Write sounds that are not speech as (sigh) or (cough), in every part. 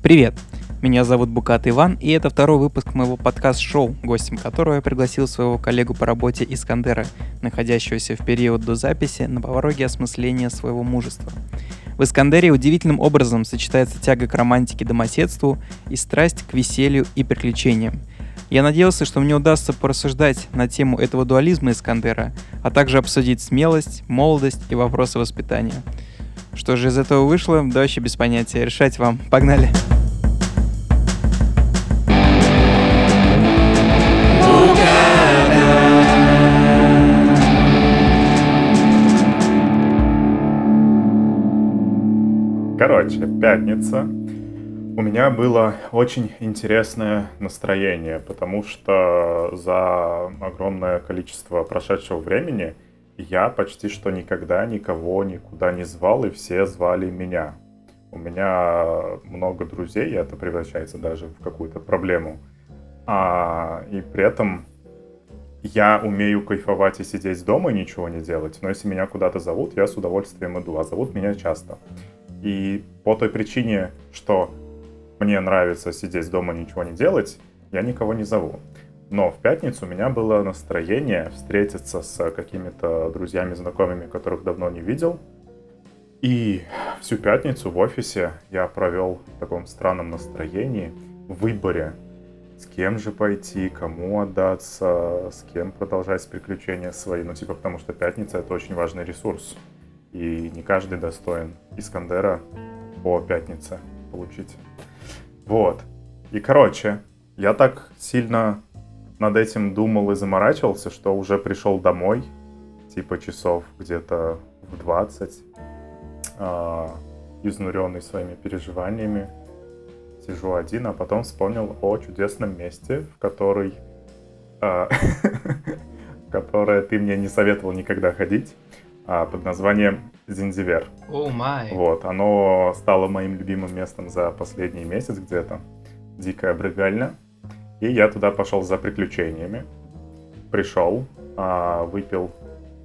Привет! Меня зовут Букат Иван, и это второй выпуск моего подкаст-шоу, гостем которого я пригласил своего коллегу по работе Искандера, находящегося в период до записи на пороге осмысления своего мужества. В Искандере удивительным образом сочетается тяга к романтике домоседству и страсть к веселью и приключениям. Я надеялся, что мне удастся порассуждать на тему этого дуализма Искандера, а также обсудить смелость, молодость и вопросы воспитания. Что же из этого вышло, вообще без понятия. Решать вам. Погнали! Короче, пятница. У меня было очень интересное настроение, потому что за огромное количество прошедшего времени я почти что никогда никого никуда не звал, и все звали меня. У меня много друзей, и это превращается даже в какую-то проблему. А, и при этом я умею кайфовать и сидеть дома и ничего не делать, но если меня куда-то зовут, я с удовольствием иду, а зовут меня часто. И по той причине, что мне нравится сидеть дома и ничего не делать, я никого не зову. Но в пятницу у меня было настроение встретиться с какими-то друзьями, знакомыми, которых давно не видел. И всю пятницу в офисе я провел в таком странном настроении, в выборе, с кем же пойти, кому отдаться, с кем продолжать приключения свои. Ну, типа, потому что пятница — это очень важный ресурс и не каждый достоин Искандера по пятнице получить. Вот. И, короче, я так сильно над этим думал и заморачивался, что уже пришел домой, типа часов где-то в 20, э, изнуренный своими переживаниями. Сижу один, а потом вспомнил о чудесном месте, в который, э, (laughs) которое ты мне не советовал никогда ходить а, под названием Зинзивер. О, oh май. Вот, оно стало моим любимым местом за последний месяц где-то. Дикая брыгальня. И я туда пошел за приключениями. Пришел, а, выпил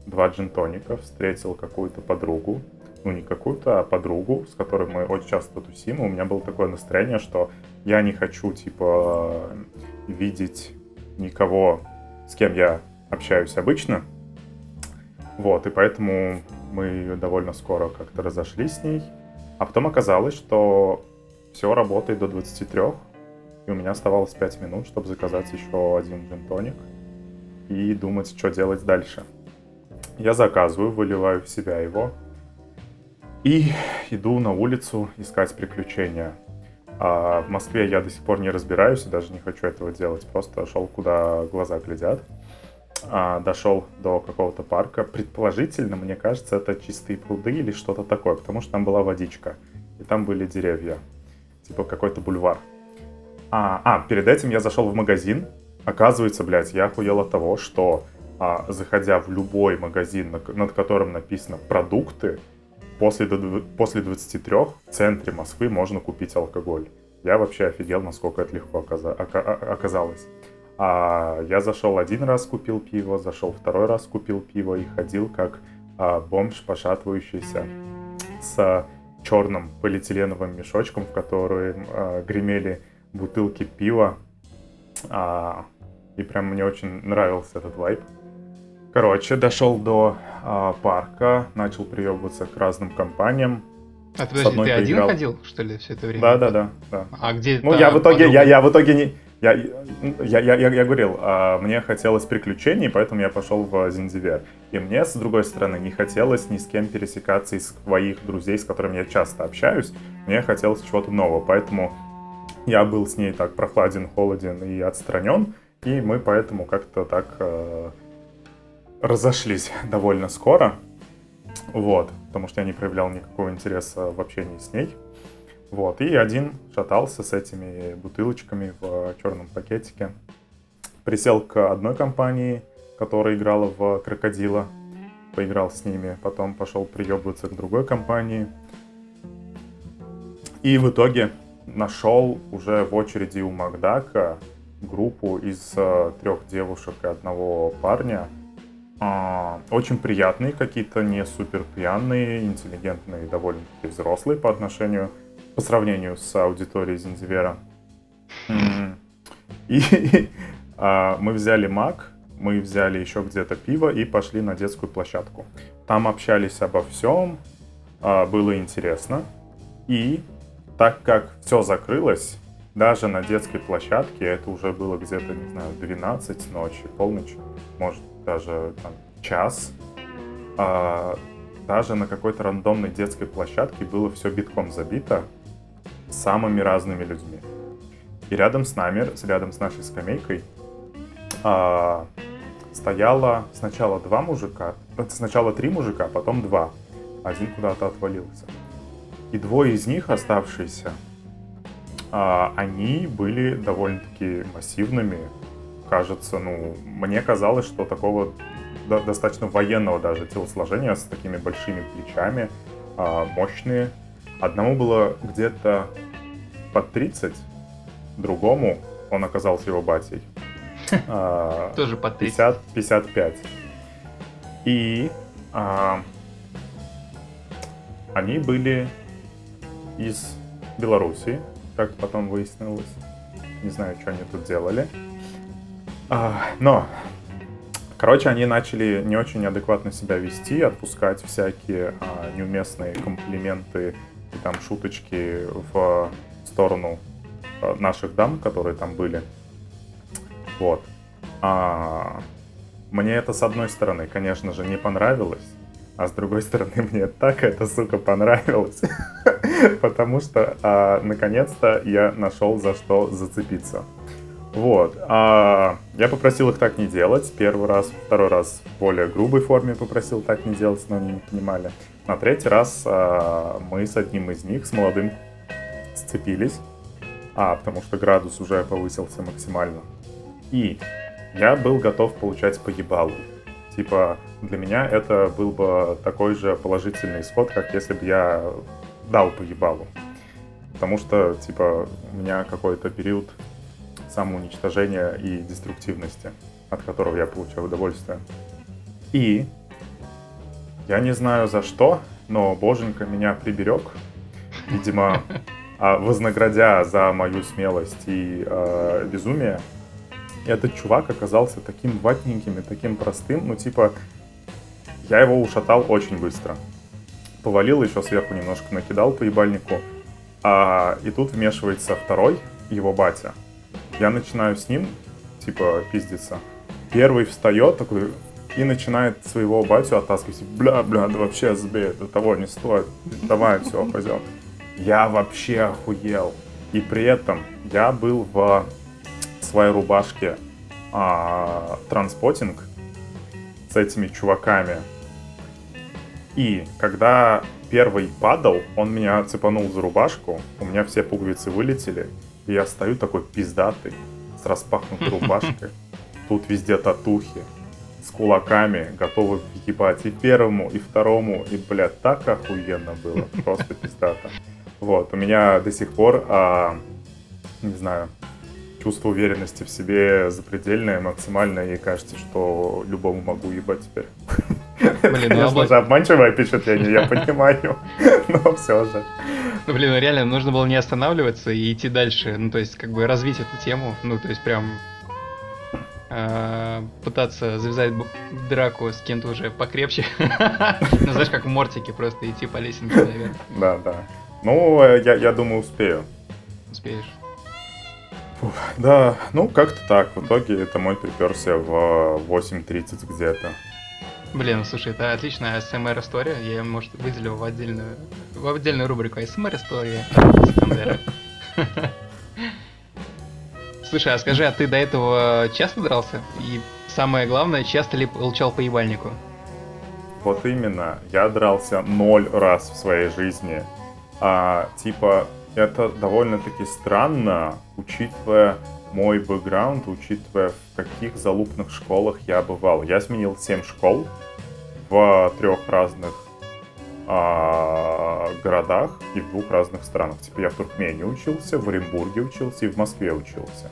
два джинтоника, встретил какую-то подругу. Ну, не какую-то, а подругу, с которой мы очень часто тусим. И у меня было такое настроение, что я не хочу, типа, видеть никого, с кем я общаюсь обычно, вот, и поэтому мы довольно скоро как-то разошлись с ней. А потом оказалось, что все работает до 23, и у меня оставалось 5 минут, чтобы заказать еще один джин и думать, что делать дальше. Я заказываю, выливаю в себя его и иду на улицу искать приключения. А в Москве я до сих пор не разбираюсь и даже не хочу этого делать. Просто шел, куда глаза глядят а, дошел до какого-то парка. Предположительно, мне кажется, это чистые пруды или что-то такое, потому что там была водичка, и там были деревья, типа какой-то бульвар. А, а, перед этим я зашел в магазин. Оказывается, блядь, я охуел от того, что а, заходя в любой магазин, над которым написано «продукты», после, после 23 в центре Москвы можно купить алкоголь. Я вообще офигел, насколько это легко оказалось. А я зашел один раз, купил пиво, зашел второй раз, купил пиво и ходил как а, бомж, пошатывающийся с черным полиэтиленовым мешочком, в который а, гремели бутылки пива. А, и прям мне очень нравился этот вайп. Короче, дошел до а, парка, начал приебываться к разным компаниям. А ты, подожди, ты один ходил, что ли, все это время? Да, да, да. да. А где Ну, я в итоге, я, я в итоге не, я, я, я, я, я говорил, а, мне хотелось приключений, поэтому я пошел в Зинзивер. И мне, с другой стороны, не хотелось ни с кем пересекаться из своих друзей, с которыми я часто общаюсь. Мне хотелось чего-то нового, поэтому я был с ней так прохладен, холоден и отстранен. И мы поэтому как-то так э, разошлись (laughs) довольно скоро. Вот, потому что я не проявлял никакого интереса в общении с ней. Вот, и один шатался с этими бутылочками в черном пакетике. Присел к одной компании, которая играла в крокодила, поиграл с ними, потом пошел приебываться к другой компании. И в итоге нашел уже в очереди у Макдака группу из э, трех девушек и одного парня. Э, очень приятные какие-то, не супер пьяные, интеллигентные, довольно-таки взрослые по отношению по сравнению с аудиторией Зинзивера. И (laughs) а, мы взяли Мак, мы взяли еще где-то пиво и пошли на детскую площадку. Там общались обо всем, а, было интересно. И так как все закрылось, даже на детской площадке, это уже было где-то, не знаю, 12 ночи, полночь, может даже там час, а, даже на какой-то рандомной детской площадке было все битком забито самыми разными людьми. И рядом с нами, рядом с нашей скамейкой, а, стояло сначала два мужика, сначала три мужика, потом два. Один куда-то отвалился. И двое из них, оставшиеся, а, они были довольно-таки массивными. Кажется, ну, мне казалось, что такого достаточно военного даже телосложения с такими большими плечами, а, мощные. Одному было где-то под 30, другому он оказался его батей. А, (laughs) Тоже под 30. 55. И они были из Белоруссии, как потом выяснилось. Не знаю, что они тут делали. А, но, короче, они начали не очень адекватно себя вести, отпускать всякие а, неуместные комплименты и там шуточки в сторону а, наших дам, которые там были. Вот. А, мне это, с одной стороны, конечно же, не понравилось, а с другой стороны, (laughs) мне так эта сука понравилась, (laughs) (laughs) потому что а, наконец-то я нашел за что зацепиться. Вот. А, я попросил их так не делать. Первый раз, второй раз в более грубой форме попросил так не делать, но они не понимали. На третий раз а, мы с одним из них, с молодым, сцепились. А, потому что градус уже повысился максимально. И я был готов получать по ебалу. Типа, для меня это был бы такой же положительный исход, как если бы я дал по ебалу. Потому что, типа, у меня какой-то период самоуничтожения и деструктивности, от которого я получаю удовольствие. И я не знаю за что, но боженька меня приберег. Видимо, а, вознаградя за мою смелость и э, безумие, этот чувак оказался таким ватненьким и таким простым, ну типа, я его ушатал очень быстро. Повалил, еще сверху немножко накидал по ебальнику. А, и тут вмешивается второй, его батя. Я начинаю с ним, типа, пиздиться. Первый встает такой и начинает своего батю оттаскивать. Бля, бля, да вообще забей, это того не стоит. Давай, все, пойдем. Я вообще охуел. И при этом я был в своей рубашке а, транспотинг с этими чуваками. И когда первый падал, он меня цепанул за рубашку, у меня все пуговицы вылетели, и я стою такой пиздатый, с распахнутой (laughs) рубашкой. Тут везде татухи, с кулаками, готовы въебать и первому, и второму, и, блядь, так охуенно было, просто пиздато. Вот, у меня до сих пор, а, не знаю, чувство уверенности в себе запредельное, максимальное, и кажется, что любому могу ебать теперь. (laughs) Блин, ну, Конечно же, обманчивое впечатление, я понимаю, (laughs) но все же. Ну, блин, ну реально, нужно было не останавливаться и идти дальше, ну, то есть, как бы развить эту тему, ну, то есть, прям а, пытаться завязать драку с кем-то уже покрепче. (laughs) Ну, знаешь, как в Мортике, просто идти по лесенке наверх. Да, да. Ну, я, я думаю, успею. Успеешь. Фух, да, ну как-то так. В итоге это мой приперся в 8.30 где-то. Блин, слушай, это отличная СМР история. Я ее, может, выделю в отдельную, в отдельную рубрику СМР история (laughs) Слушай, а скажи, а ты до этого часто дрался? И самое главное, часто ли получал по ебальнику? Вот именно, я дрался ноль раз в своей жизни а, типа, это довольно-таки странно, учитывая мой бэкграунд, учитывая, в каких залупных школах я бывал. Я сменил 7 школ в трех разных а, городах и в двух разных странах. Типа я в Туркмении учился, в Оренбурге учился и в Москве учился.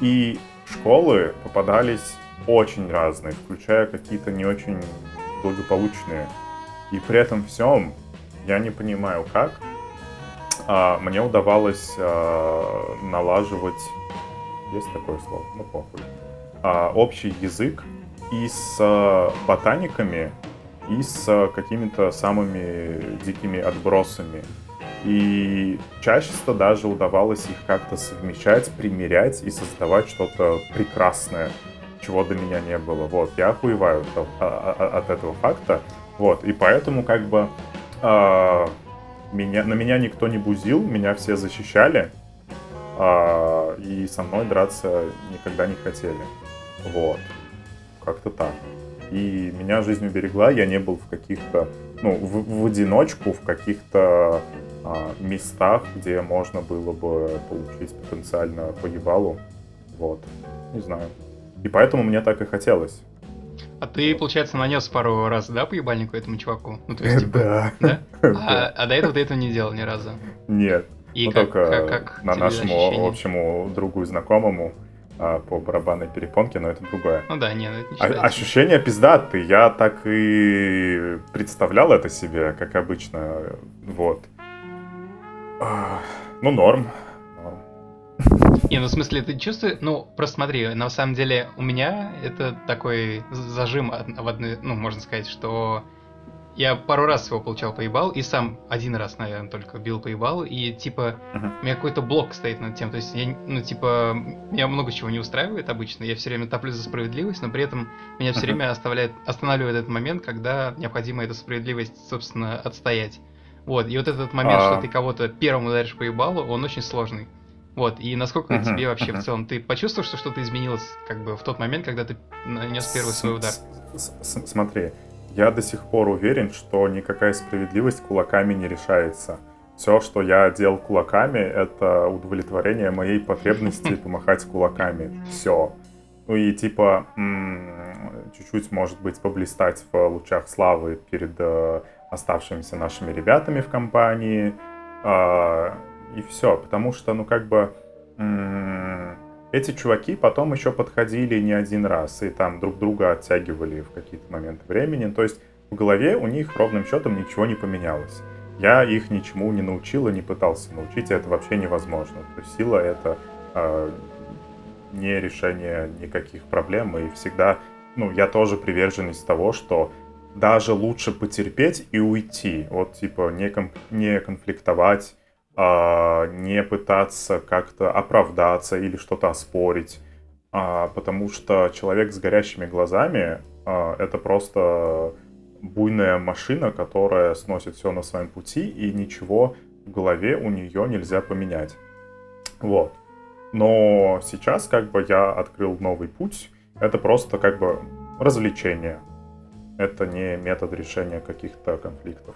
И школы попадались очень разные, включая какие-то не очень благополучные. И при этом всем я не понимаю, как а, мне удавалось а, налаживать, есть такое слово, ну похуй, а, общий язык и с а, ботаниками, и с а, какими-то самыми дикими отбросами. И чаще-то даже удавалось их как-то совмещать, примерять и создавать что-то прекрасное, чего до меня не было. Вот, я охуеваю от, от этого факта. Вот, и поэтому как бы э, меня, на меня никто не бузил, меня все защищали, э, и со мной драться никогда не хотели. Вот, как-то так. И меня жизнь уберегла, я не был в каких-то, ну, в, в одиночку, в каких-то а, местах, где можно было бы получить потенциально поебалу. Вот. Не знаю. И поэтому мне так и хотелось. А ты, получается, нанес пару раз, да, по ебальнику этому чуваку? Ну, то есть, типа, да. (laughs) да? А, а до этого ты этого не делал ни разу? Нет. И ну, как, только как, как на нашему ощущение? общему другу и знакомому а, по барабанной перепонке, но это другое. Ну да, нет, это не а, Ощущение пиздатые. Я так и представлял это себе, как обычно. Вот. Ну, норм. Не, ну в смысле, ты чувствуешь, ну, просто смотри, на самом деле у меня это такой зажим в одной, ну, можно сказать, что я пару раз его получал поебал, и сам один раз, наверное, только бил поебал, и типа uh-huh. у меня какой-то блок стоит над тем, то есть я, ну, типа, меня много чего не устраивает обычно, я все время топлю за справедливость, но при этом меня все uh-huh. время оставляет, останавливает этот момент, когда необходимо эту справедливость, собственно, отстоять. Вот, и вот этот момент, а... что ты кого-то первым ударишь по ебалу, он очень сложный. Вот, и насколько uh-huh, тебе вообще uh-huh. в целом, ты почувствовал, что что-то изменилось как бы в тот момент, когда ты нанес первый свой удар? Смотри, я до сих пор уверен, что никакая справедливость кулаками не решается. Все, что я делал кулаками, это удовлетворение моей потребности (laughs) помахать кулаками. Все. Ну и типа чуть-чуть, может быть, поблистать в лучах славы перед э, оставшимися нашими ребятами в компании. Э, и все. Потому что, ну, как бы, эти чуваки потом еще подходили не один раз и там друг друга оттягивали в какие-то моменты времени. То есть в голове у них ровным счетом ничего не поменялось. Я их ничему не научил и не пытался научить, это вообще невозможно. То есть сила это э, не решение никаких проблем, и всегда, ну, я тоже приверженец того, что даже лучше потерпеть и уйти, вот, типа, не, ком- не конфликтовать, не пытаться как-то оправдаться или что-то оспорить, а, потому что человек с горящими глазами а, это просто буйная машина, которая сносит все на своем пути, и ничего в голове у нее нельзя поменять. Вот. Но сейчас как бы я открыл новый путь. Это просто как бы развлечение. Это не метод решения каких-то конфликтов.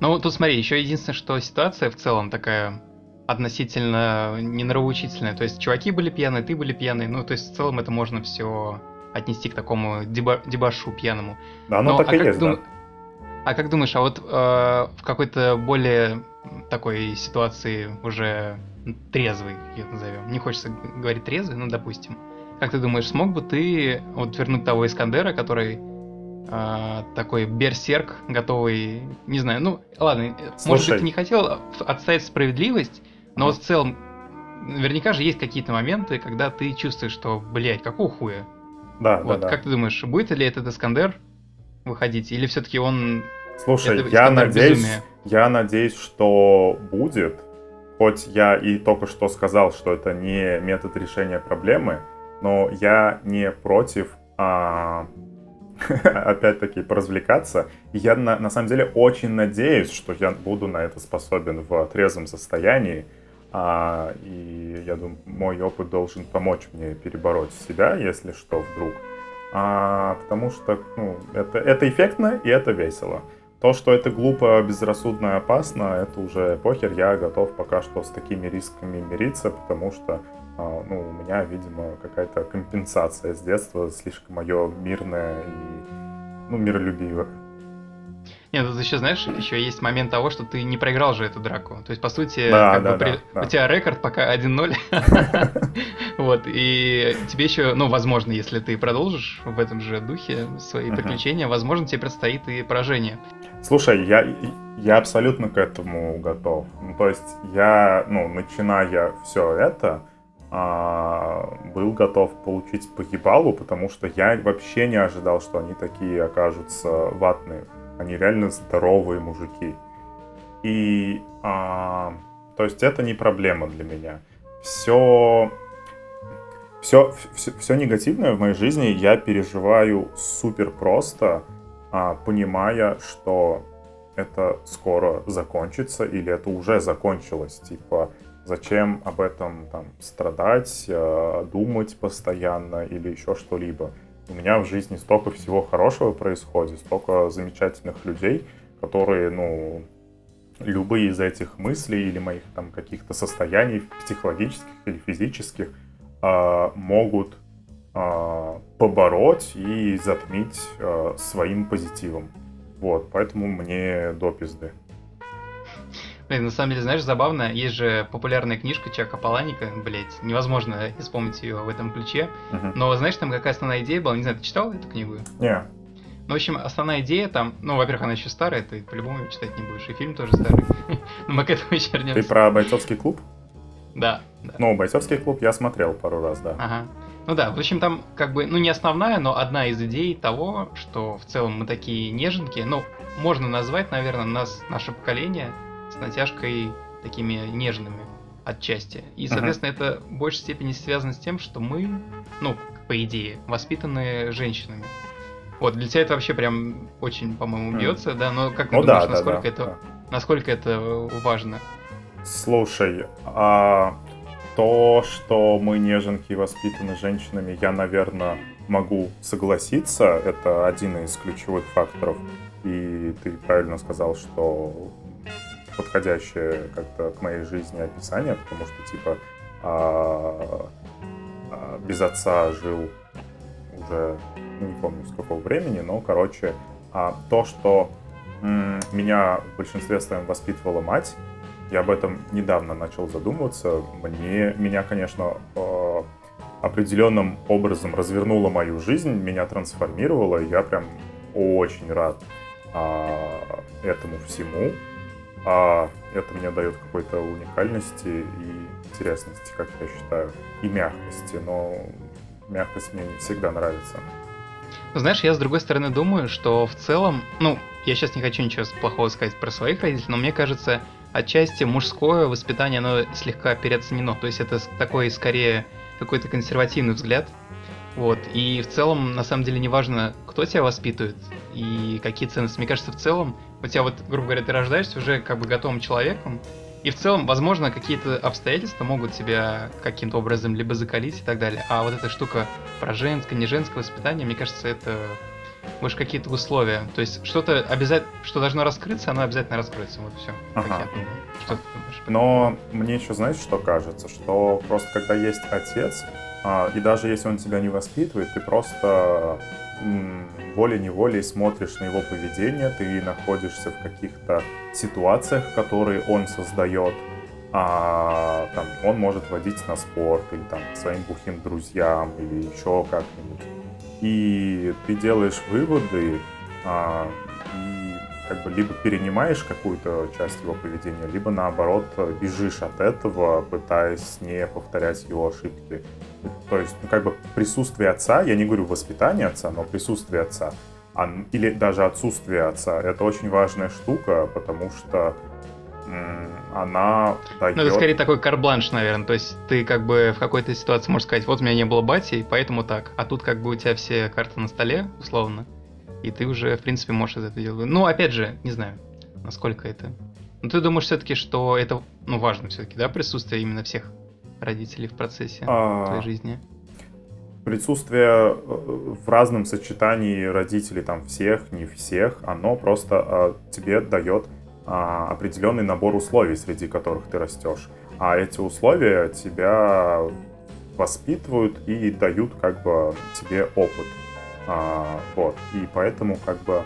Ну, тут смотри, еще единственное, что ситуация в целом такая относительно ненравоучительная. То есть чуваки были пьяные, ты были пьяные. Ну, то есть в целом это можно все отнести к такому деба дебашу пьяному. Да, оно Но, так а и есть, дум... да. А как думаешь, а вот э, в какой-то более такой ситуации уже трезвый, ее назовем. Не хочется говорить трезвый, но допустим. Как ты думаешь, смог бы ты вот вернуть того Искандера, который э, такой берсерк, готовый, не знаю, ну ладно, Слушай. может быть, ты не хотел отстоять справедливость, но вот в целом наверняка же есть какие-то моменты, когда ты чувствуешь, что, блядь, какого хуя? Да, вот, да, да. Как ты думаешь, будет ли этот Искандер выходить, или все-таки он... Слушай, я надеюсь, я надеюсь, что будет, хоть я и только что сказал, что это не метод решения проблемы, но я не против а, (laughs) опять-таки, поразвлекаться. Я на, на самом деле очень надеюсь, что я буду на это способен в трезвом состоянии. А, и я думаю, мой опыт должен помочь мне перебороть себя, если что, вдруг. А, потому что ну, это, это эффектно и это весело. То, что это глупо, безрассудно и опасно, это уже похер. Я готов пока что с такими рисками мириться, потому что ну, у меня, видимо, какая-то компенсация с детства, слишком мое мирное и, ну, миролюбивое. Нет, тут еще, знаешь, еще есть момент того, что ты не проиграл же эту драку. То есть, по сути, да, как да, бы, да, при... да. у тебя рекорд пока 1-0. (laughs) Вот, и тебе еще, ну, возможно, если ты продолжишь в этом же духе свои приключения, возможно, тебе предстоит и поражение. Слушай, я, я абсолютно к этому готов. Ну, то есть я, ну, начиная все это, а, был готов получить погибалу, потому что я вообще не ожидал, что они такие окажутся ватные. Они реально здоровые мужики. И, а, то есть это не проблема для меня. Все, все, все, все негативное в моей жизни я переживаю супер просто, а, понимая, что это скоро закончится или это уже закончилось. Типа, зачем об этом там страдать, э, думать постоянно или еще что-либо. У меня в жизни столько всего хорошего происходит, столько замечательных людей, которые, ну, любые из этих мыслей или моих там каких-то состояний психологических или физических э, могут э, побороть и затмить э, своим позитивом. Вот, поэтому мне до пизды. Блин, на самом деле, знаешь, забавно, есть же популярная книжка Чака Паланика, блять, невозможно исполнить ее в этом ключе. Uh-huh. Но знаешь, там какая основная идея была? Не знаю, ты читал эту книгу? Не. Yeah. Ну, в общем, основная идея там, ну, во-первых, она еще старая, ты по-любому читать не будешь, и фильм тоже старый. (laughs) Но мы к этому еще вернемся. Ты про бойцовский клуб? Да. Ну, бойцовский клуб я смотрел пару раз, да. Ага. Ну да, в общем, там как бы, ну не основная, но одна из идей того, что в целом мы такие неженки, ну, можно назвать, наверное, нас, наше поколение, натяжкой такими нежными отчасти. И, соответственно, uh-huh. это в большей степени связано с тем, что мы, ну, по идее, воспитаны женщинами. Вот, для тебя это вообще прям очень, по-моему, бьется, mm. да, но как ты ну, думаешь, да, насколько, да, это, да. насколько это важно? Слушай, а то, что мы неженки воспитаны женщинами, я, наверное, могу согласиться. Это один из ключевых факторов. И ты правильно сказал, что подходящее как-то к моей жизни описание, потому что, типа, а, а, без отца жил уже, ну, не помню, с какого времени, но, короче, а, то, что м, меня в большинстве своем воспитывала мать, я об этом недавно начал задумываться. Мне, меня, конечно, э, определенным образом развернула мою жизнь, меня трансформировала, и я прям очень рад э, этому всему. А это мне дает какой-то уникальности и интересности, как я считаю, и мягкости, но мягкость мне не всегда нравится. Знаешь, я с другой стороны думаю, что в целом, ну, я сейчас не хочу ничего плохого сказать про своих родителей, но мне кажется, отчасти мужское воспитание, оно слегка переоценено. То есть это такой, скорее, какой-то консервативный взгляд. Вот. И в целом, на самом деле, не важно, кто тебя воспитывает и какие ценности. Мне кажется, в целом, у тебя вот, грубо говоря, ты рождаешься уже как бы готовым человеком, и в целом, возможно, какие-то обстоятельства могут тебя каким-то образом либо закалить и так далее. А вот эта штука про женское, не женское воспитание, мне кажется, это больше какие-то условия. То есть что-то обязательно, что должно раскрыться, оно обязательно раскроется. Вот все. Ага. Что ты думаешь? Но мне еще, знаешь, что кажется? Что просто когда есть отец, а, и даже если он тебя не воспитывает, ты просто волей-неволей смотришь на его поведение, ты находишься в каких-то ситуациях, которые он создает, а, там, он может водить на спорт или там своим бухим друзьям или еще как-нибудь. И ты делаешь выводы, а, и как бы либо перенимаешь какую-то часть его поведения, либо наоборот бежишь от этого, пытаясь не повторять его ошибки. То есть, ну, как бы присутствие отца, я не говорю воспитание отца, но присутствие отца, или даже отсутствие отца, это очень важная штука, потому что она дает... Ну, это скорее такой карбланш, наверное. То есть ты как бы в какой-то ситуации можешь сказать, вот у меня не было бати, поэтому так. А тут как бы у тебя все карты на столе, условно, и ты уже, в принципе, можешь это делать. Ну, опять же, не знаю, насколько это... Но ты думаешь все-таки, что это, ну, важно все-таки, да, присутствие именно всех родителей в процессе а... твоей жизни? Присутствие э, в разном сочетании родителей, там, всех, не всех, оно просто а, тебе дает определенный набор условий, среди которых ты растешь. А эти условия тебя воспитывают и дают как бы тебе опыт. А, вот. И поэтому как бы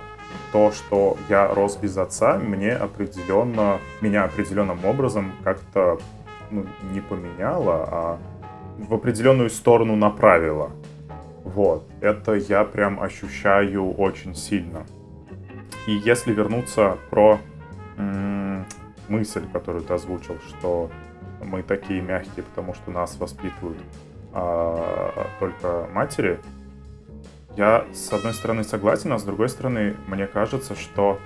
то, что я рос без отца, мне определенно, меня определенным образом как-то ну, не поменяло, а в определенную сторону направило. Вот, это я прям ощущаю очень сильно. И если вернуться про мысль, которую ты озвучил, что мы такие мягкие, потому что нас воспитывают а, только матери, я с одной стороны согласен, а с другой стороны мне кажется, что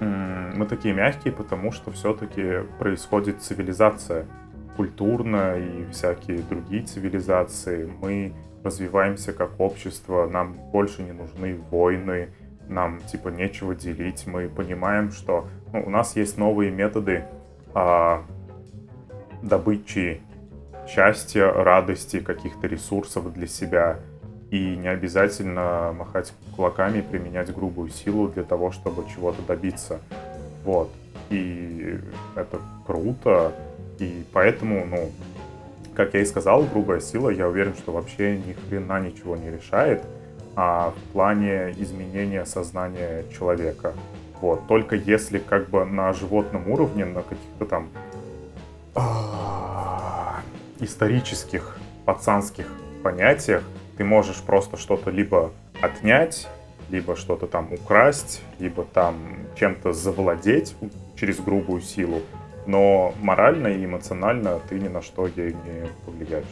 м- мы такие мягкие, потому что все-таки происходит цивилизация культурная и всякие другие цивилизации. Мы развиваемся как общество, нам больше не нужны войны, нам типа нечего делить. Мы понимаем, что ну, у нас есть новые методы а, добычи счастья, радости, каких-то ресурсов для себя. И не обязательно махать кулаками применять грубую силу для того, чтобы чего-то добиться. Вот. И это круто. И поэтому, ну, как я и сказал, грубая сила, я уверен, что вообще ни хрена ничего не решает а в плане изменения сознания человека. Вот. Только если как бы на животном уровне, на каких-то там а, исторических пацанских понятиях ты можешь просто что-то либо отнять, либо что-то там украсть, либо там чем-то завладеть через грубую силу, но морально и эмоционально ты ни на что ей не повлияешь.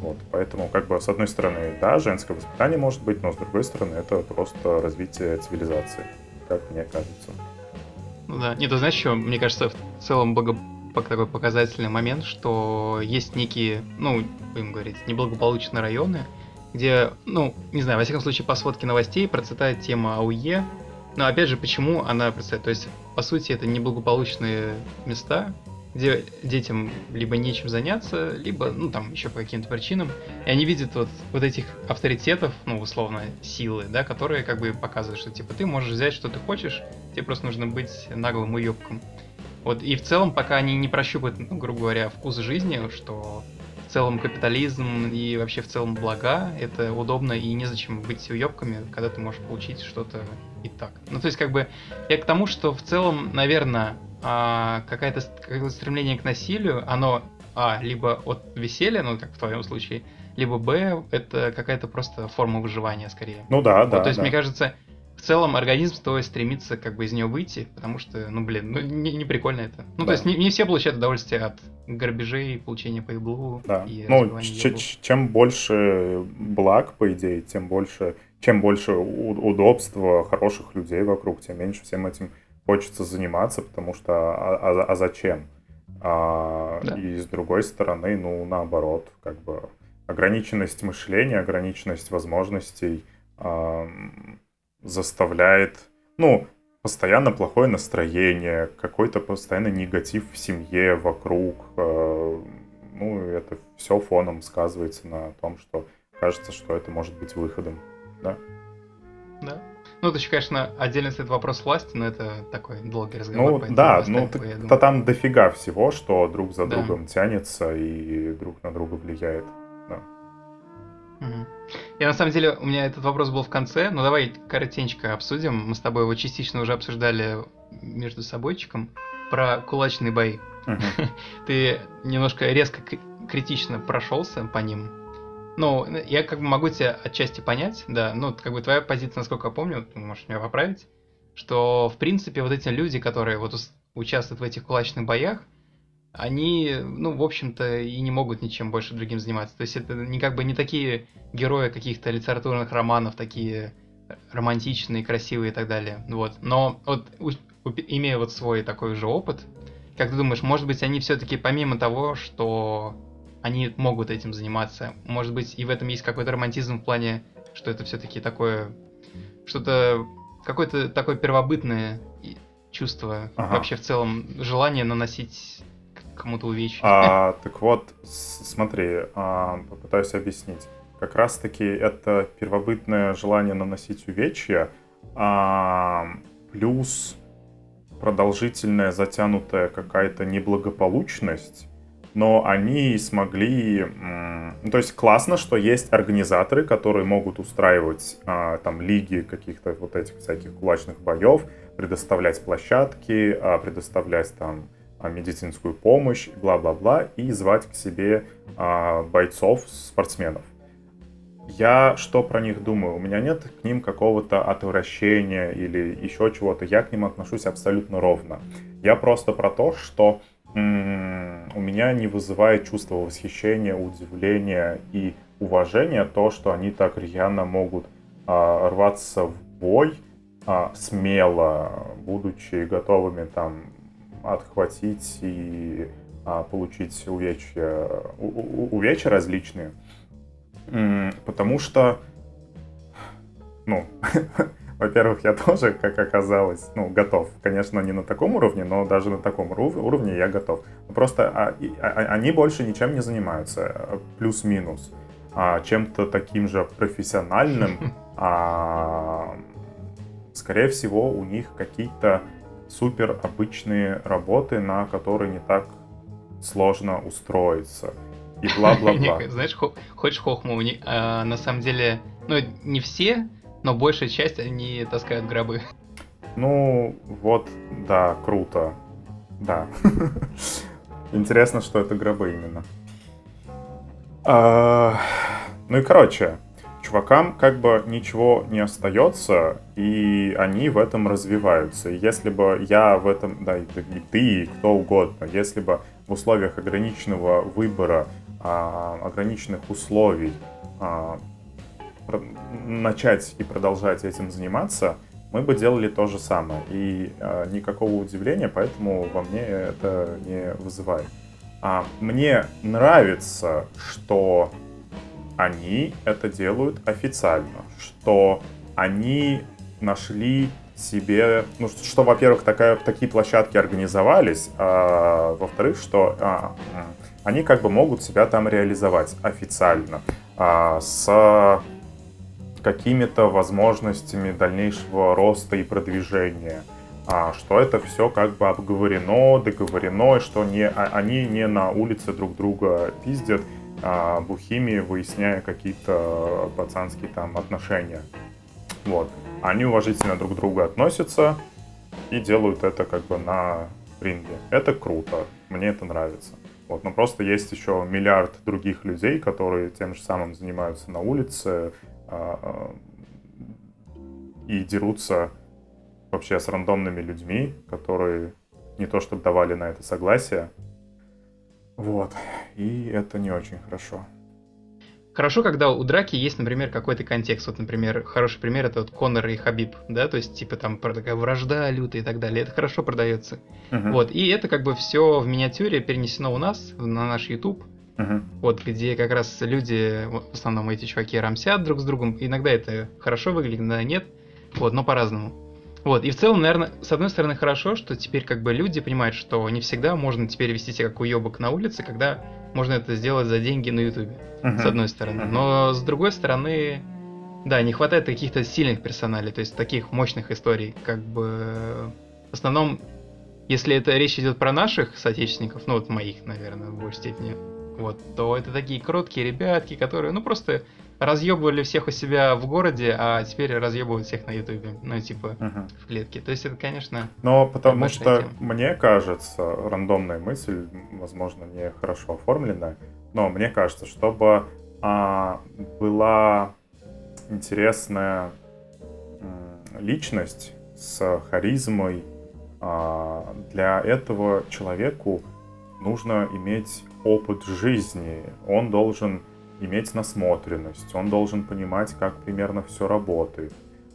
Вот, поэтому, как бы, с одной стороны, да, женское воспитание может быть, но с другой стороны, это просто развитие цивилизации, как мне кажется. Ну да, не, ты знаешь, что, мне кажется, в целом благо... такой показательный момент, что есть некие, ну, будем говорить, неблагополучные районы, где, ну, не знаю, во всяком случае, по сводке новостей процветает тема АУЕ, но опять же, почему она процветает? То есть, по сути, это неблагополучные места, где детям либо нечем заняться, либо, ну, там, еще по каким-то причинам, и они видят вот, вот этих авторитетов, ну, условно, силы, да, которые как бы показывают, что, типа, ты можешь взять, что ты хочешь, тебе просто нужно быть наглым уебком. Вот, и в целом, пока они не прощупают, ну, грубо говоря, вкус жизни, что в целом капитализм и вообще в целом блага, это удобно и незачем быть уебками, когда ты можешь получить что-то и так. Ну, то есть, как бы, я к тому, что в целом, наверное, а, какое-то какое стремление к насилию, оно а, либо от веселья, ну, как в твоем случае, либо б, это какая-то просто форма выживания скорее. Ну да, вот, да. То есть, да. мне кажется, в целом организм стоит стремиться как бы из нее выйти, потому что, ну, блин, ну, не, не прикольно это. Ну, да. то есть, не, не все получают удовольствие от грабежей, получения по иглу. Да. И ну, чем больше благ, по идее, тем больше, чем больше удобства, хороших людей вокруг, тем меньше всем этим хочется заниматься, потому что а, а, а зачем? А, да. И с другой стороны, ну, наоборот, как бы ограниченность мышления, ограниченность возможностей а, заставляет, ну, постоянно плохое настроение, какой-то постоянно негатив в семье, вокруг. А, ну, это все фоном сказывается на том, что кажется, что это может быть выходом, да? Да. Ну, это еще, конечно, отдельно стоит вопрос власти, но это такой долгий разговор. Ну, да, ну, то там дофига всего, что друг за да. другом тянется и друг на друга влияет. Да. Угу. Я, на самом деле, у меня этот вопрос был в конце, но давай коротенько обсудим. Мы с тобой его частично уже обсуждали между собойчиком про кулачные бои. Угу. (laughs) Ты немножко резко критично прошелся по ним. Ну, я как бы могу тебя отчасти понять, да, ну, как бы твоя позиция, насколько я помню, ты можешь меня поправить, что, в принципе, вот эти люди, которые вот участвуют в этих кулачных боях, они, ну, в общем-то, и не могут ничем больше другим заниматься. То есть это не как бы не такие герои каких-то литературных романов, такие романтичные, красивые и так далее. Вот. Но вот имея вот свой такой же опыт, как ты думаешь, может быть, они все-таки помимо того, что они могут этим заниматься. Может быть, и в этом есть какой-то романтизм в плане, что это все-таки такое, что-то, какое-то такое первобытное чувство, ага. вообще в целом желание наносить кому-то увечья. А, так вот, смотри, а, попытаюсь объяснить. Как раз-таки это первобытное желание наносить увечья, а, плюс продолжительная затянутая какая-то неблагополучность, но они смогли... Ну, то есть классно, что есть организаторы, которые могут устраивать а, там лиги каких-то вот этих всяких кулачных боев, предоставлять площадки, а, предоставлять там а, медицинскую помощь, бла-бла-бла, и звать к себе а, бойцов, спортсменов. Я что про них думаю? У меня нет к ним какого-то отвращения или еще чего-то. Я к ним отношусь абсолютно ровно. Я просто про то, что у меня не вызывает чувство восхищения, удивления и уважения то, что они так рьяно могут а, рваться в бой а, смело, будучи готовыми там отхватить и а, получить увечья, у, у, увечья различные. Потому что, ну, (laughs) Во-первых, я (laughs) тоже, как оказалось, ну, готов. Конечно, не на таком уровне, но даже на таком уровне я готов. Просто а, а, а, они больше ничем не занимаются, плюс-минус. А, чем-то таким же профессиональным. (laughs) Скорее всего, у них какие-то супер обычные работы, на которые не так сложно устроиться. И (laughs) бла-бла-бла. Знаешь, хочешь хохму? На самом деле, ну, не все но большая часть они таскают гробы. Ну, вот, да, круто. Да. (laughs) Интересно, что это гробы именно. А, ну и короче, чувакам как бы ничего не остается, и они в этом развиваются. И если бы я в этом, да, и ты, и кто угодно, если бы в условиях ограниченного выбора, а, ограниченных условий а, начать и продолжать этим заниматься, мы бы делали то же самое. И э, никакого удивления, поэтому во мне это не вызывает. А мне нравится, что они это делают официально, что они нашли себе, ну, что, что во-первых, такая, такие площадки организовались, а во-вторых, что а, они как бы могут себя там реализовать официально а, с какими-то возможностями дальнейшего роста и продвижения. А, что это все как бы обговорено, договорено, и что не, а, они не на улице друг друга пиздят а, бухими, выясняя какие-то пацанские там отношения. Вот. Они уважительно друг к другу относятся и делают это как бы на ринге. Это круто, мне это нравится. Вот, но просто есть еще миллиард других людей, которые тем же самым занимаются на улице, и дерутся вообще с рандомными людьми, которые не то чтобы давали на это согласие. Вот. И это не очень хорошо. Хорошо, когда у драки есть, например, какой-то контекст. Вот, например, хороший пример это вот Конор и Хабиб, да, то есть, типа, там такая вражда лютая и так далее. Это хорошо продается. Uh-huh. Вот, и это как бы все в миниатюре перенесено у нас, на наш YouTube. Uh-huh. Вот, где как раз люди, в основном эти чуваки, рамсят друг с другом. Иногда это хорошо выглядит, иногда нет. Вот, но по-разному. Вот, и в целом, наверное, с одной стороны хорошо, что теперь как бы люди понимают, что не всегда можно теперь вести себя как уебок на улице, когда можно это сделать за деньги на ютубе, uh-huh. с одной стороны. Uh-huh. Но с другой стороны, да, не хватает каких-то сильных персоналей, то есть таких мощных историй, как бы... В основном, если это речь идет про наших соотечественников, ну вот моих, наверное, в большей степени, вот, то это такие кроткие ребятки, которые, ну, просто разъебывали всех у себя в городе, а теперь разъебывают всех на Ютубе, ну, типа, uh-huh. в клетке. То есть это, конечно... Но потому что, тема. мне кажется, рандомная мысль, возможно, не хорошо оформленная, но мне кажется, чтобы а, была интересная личность с харизмой, а, для этого человеку нужно иметь опыт жизни, он должен иметь насмотренность, он должен понимать, как примерно все работает,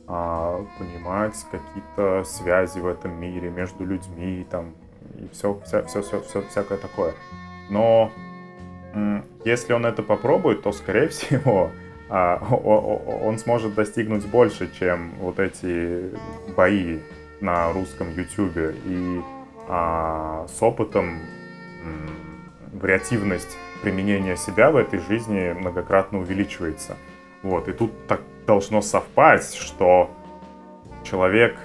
а, понимать какие-то связи в этом мире между людьми там, и все, вся, все, все, все, всякое такое. Но если он это попробует, то, скорее (laughs) всего, а, он сможет достигнуть больше, чем вот эти бои на русском ютюбе. И а, с опытом вариативность применения себя в этой жизни многократно увеличивается. Вот, и тут так должно совпасть, что человек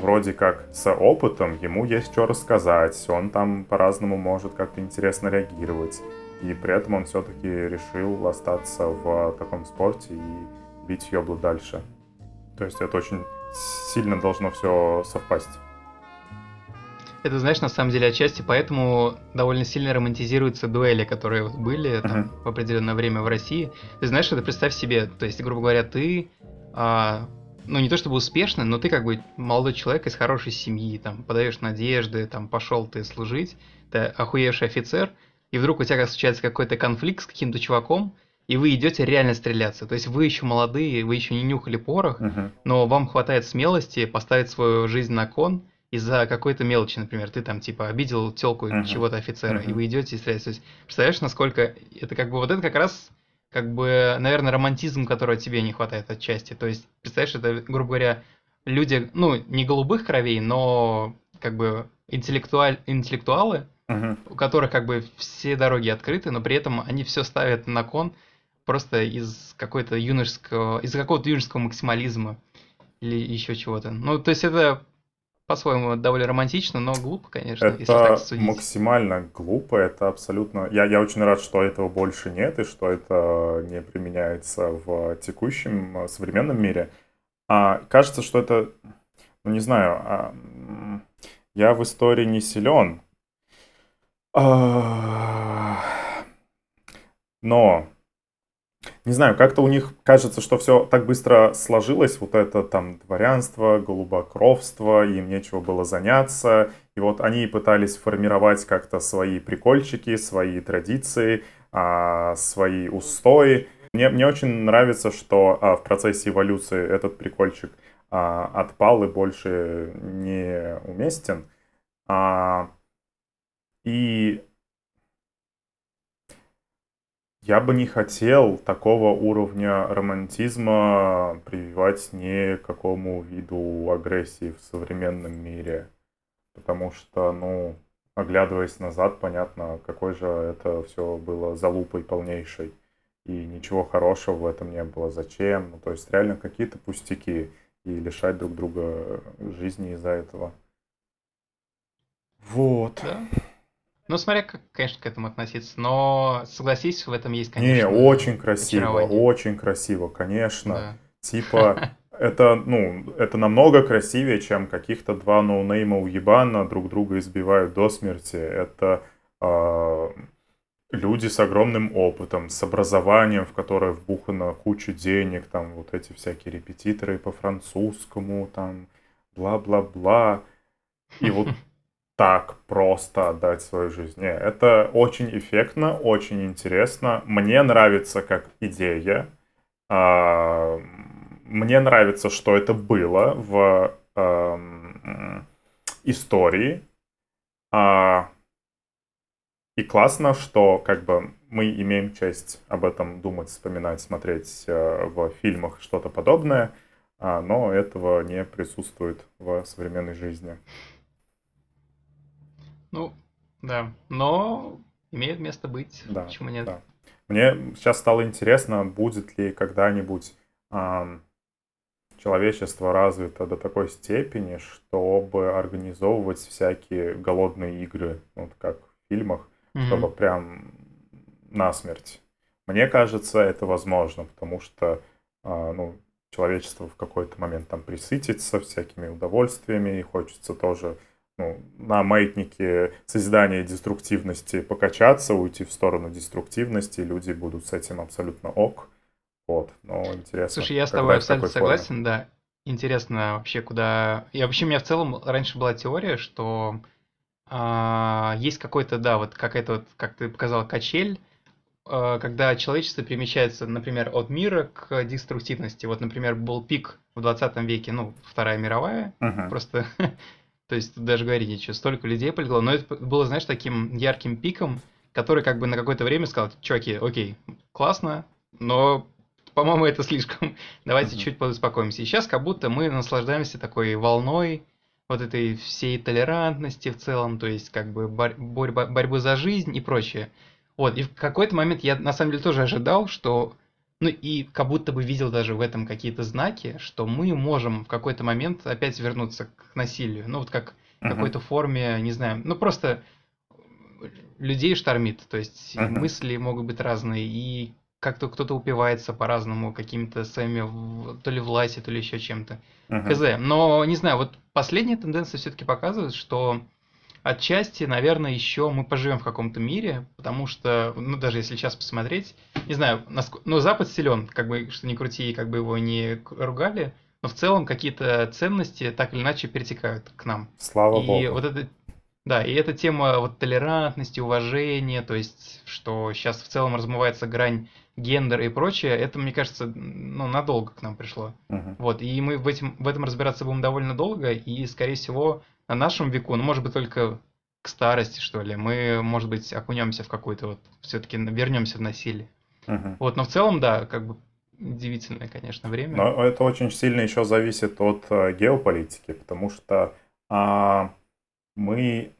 вроде как с опытом, ему есть что рассказать, он там по-разному может как-то интересно реагировать. И при этом он все-таки решил остаться в таком спорте и бить ёблу дальше. То есть это очень сильно должно все совпасть. Это, знаешь, на самом деле отчасти поэтому довольно сильно романтизируются дуэли, которые вот были там, uh-huh. в определенное время в России. Ты знаешь, это представь себе, то есть, грубо говоря, ты, а, ну не то чтобы успешный, но ты как бы молодой человек из хорошей семьи, там, подаешь надежды, там, пошел ты служить, ты охуевший офицер, и вдруг у тебя случается какой-то конфликт с каким-то чуваком, и вы идете реально стреляться. То есть вы еще молодые, вы еще не нюхали порох, uh-huh. но вам хватает смелости поставить свою жизнь на кон из-за какой-то мелочи, например, ты там типа обидел телку uh-huh. чего-то офицера, uh-huh. и вы идете и стреляете. Представляешь, насколько это как бы вот это как раз как бы, наверное, романтизм, которого тебе не хватает отчасти. То есть, представляешь, это, грубо говоря, люди, ну, не голубых кровей, но как бы интеллектуаль... интеллектуалы, uh-huh. у которых как бы все дороги открыты, но при этом они все ставят на кон просто из какой-то юношеского, из какого-то юношеского максимализма или еще чего-то. Ну, то есть это по-своему довольно романтично, но глупо, конечно, это если так судить. максимально глупо, это абсолютно... Я, я очень рад, что этого больше нет, и что это не применяется в текущем э, современном мире. А, кажется, что это... Ну, не знаю, а, я в истории не силен. А, но не знаю, как-то у них кажется, что все так быстро сложилось, вот это там дворянство, голубокровство, им нечего было заняться. И вот они пытались формировать как-то свои прикольчики, свои традиции, а, свои устои. Мне, мне очень нравится, что а, в процессе эволюции этот прикольчик а, отпал и больше не уместен. И я бы не хотел такого уровня романтизма прививать ни к какому виду агрессии в современном мире. Потому что, ну, оглядываясь назад, понятно, какой же это все было залупой полнейшей. И ничего хорошего в этом не было. Зачем? Ну, то есть реально какие-то пустяки. И лишать друг друга жизни из-за этого. Вот. Да. Ну, смотря как, конечно, к этому относиться. Но согласись, в этом есть, конечно. Не, очень красиво, очень красиво, конечно. Да. Типа, (laughs) это, ну, это намного красивее, чем каких-то два ноунейма уебана друг друга избивают до смерти. Это э, люди с огромным опытом, с образованием, в которое вбухано кучу денег, там вот эти всякие репетиторы по французскому, там бла-бла-бла. И вот (laughs) так просто отдать свою жизнь. Не, это очень эффектно, очень интересно. Мне нравится как идея. А, мне нравится, что это было в истории. А, и классно, что как бы мы имеем честь об этом думать, вспоминать, смотреть э, в фильмах что-то подобное, а, но этого не присутствует в современной жизни. Ну, да. Но имеет место быть. Да, Почему нет? Да. Мне сейчас стало интересно, будет ли когда-нибудь эм, человечество развито до такой степени, чтобы организовывать всякие голодные игры, вот как в фильмах, mm-hmm. чтобы прям насмерть. Мне кажется, это возможно, потому что э, ну, человечество в какой-то момент там присытится всякими удовольствиями, и хочется тоже ну, на маятнике созидания деструктивности покачаться, уйти в сторону деструктивности, люди будут с этим абсолютно ок. Вот, но интересно. Слушай, я с тобой абсолютно согласен, да. Интересно вообще, куда... И вообще у меня в целом раньше была теория, что э, есть какой-то, да, вот какая-то вот, как ты показал, качель, э, когда человечество перемещается, например, от мира к деструктивности. Вот, например, был пик в 20 веке, ну, Вторая мировая, uh-huh. просто (laughs) То есть тут даже говорить нечего. Столько людей полегло. Но это было, знаешь, таким ярким пиком, который как бы на какое-то время сказал, чуваки, окей, классно, но, по-моему, это слишком. (laughs) Давайте uh-huh. чуть подуспокоимся. И сейчас как будто мы наслаждаемся такой волной вот этой всей толерантности в целом, то есть как бы борь- борьба, борьбы за жизнь и прочее. Вот, и в какой-то момент я на самом деле тоже ожидал, что ну и как будто бы видел даже в этом какие-то знаки, что мы можем в какой-то момент опять вернуться к насилию. Ну вот как в uh-huh. какой-то форме, не знаю, ну просто людей штормит, то есть uh-huh. мысли могут быть разные, и как-то кто-то упивается по-разному какими-то своими, то ли власти, то ли еще чем-то. Uh-huh. Хз. Но, не знаю, вот последняя тенденция все-таки показывает, что отчасти, наверное, еще мы поживем в каком-то мире, потому что, ну, даже если сейчас посмотреть, не знаю, насколько, ну, Запад силен, как бы, что ни крути, как бы его не ругали, но в целом какие-то ценности так или иначе перетекают к нам. Слава и богу. И вот это, да, и эта тема вот толерантности, уважения, то есть, что сейчас в целом размывается грань гендера и прочее, это, мне кажется, ну, надолго к нам пришло. Uh-huh. Вот, и мы в, этим, в этом разбираться будем довольно долго, и, скорее всего, на нашем веку, ну, может быть, только к старости, что ли, мы, может быть, окунемся в какой-то вот, все-таки вернемся в насилие. Uh-huh. Вот, но в целом, да, как бы удивительное, конечно, время. Но это очень сильно еще зависит от э, геополитики, потому что а, мы...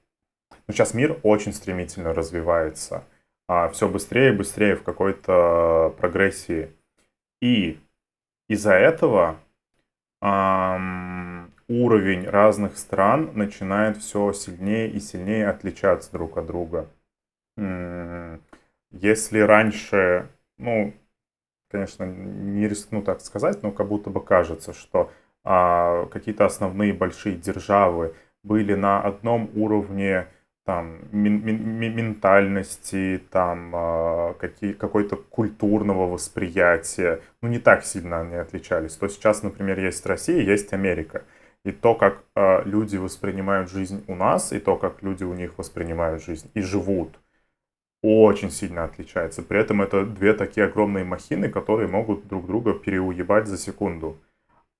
Ну, сейчас мир очень стремительно развивается. А, все быстрее и быстрее в какой-то прогрессии. И из-за этого ам, уровень разных стран начинает все сильнее и сильнее отличаться друг от друга. Если раньше, ну, конечно, не рискну так сказать, но как будто бы кажется, что а, какие-то основные большие державы были на одном уровне там мен, мен, ментальности, там э, какие, какой-то культурного восприятия, ну не так сильно они отличались. То сейчас, например, есть Россия, есть Америка. И то, как э, люди воспринимают жизнь у нас, и то, как люди у них воспринимают жизнь и живут, очень сильно отличается. При этом это две такие огромные махины, которые могут друг друга переуебать за секунду.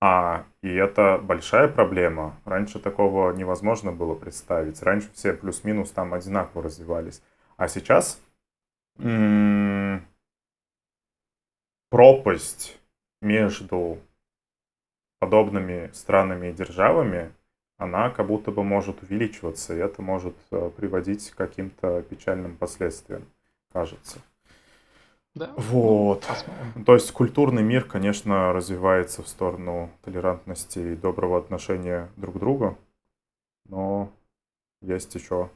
А, и это большая проблема. Раньше такого невозможно было представить. Раньше все плюс-минус там одинаково развивались. А сейчас м- пропасть между подобными странами и державами, она как будто бы может увеличиваться, и это может э, приводить к каким-то печальным последствиям, кажется. Да. Вот. Ну, То есть культурный мир, конечно, развивается в сторону толерантности и доброго отношения друг к другу, но есть еще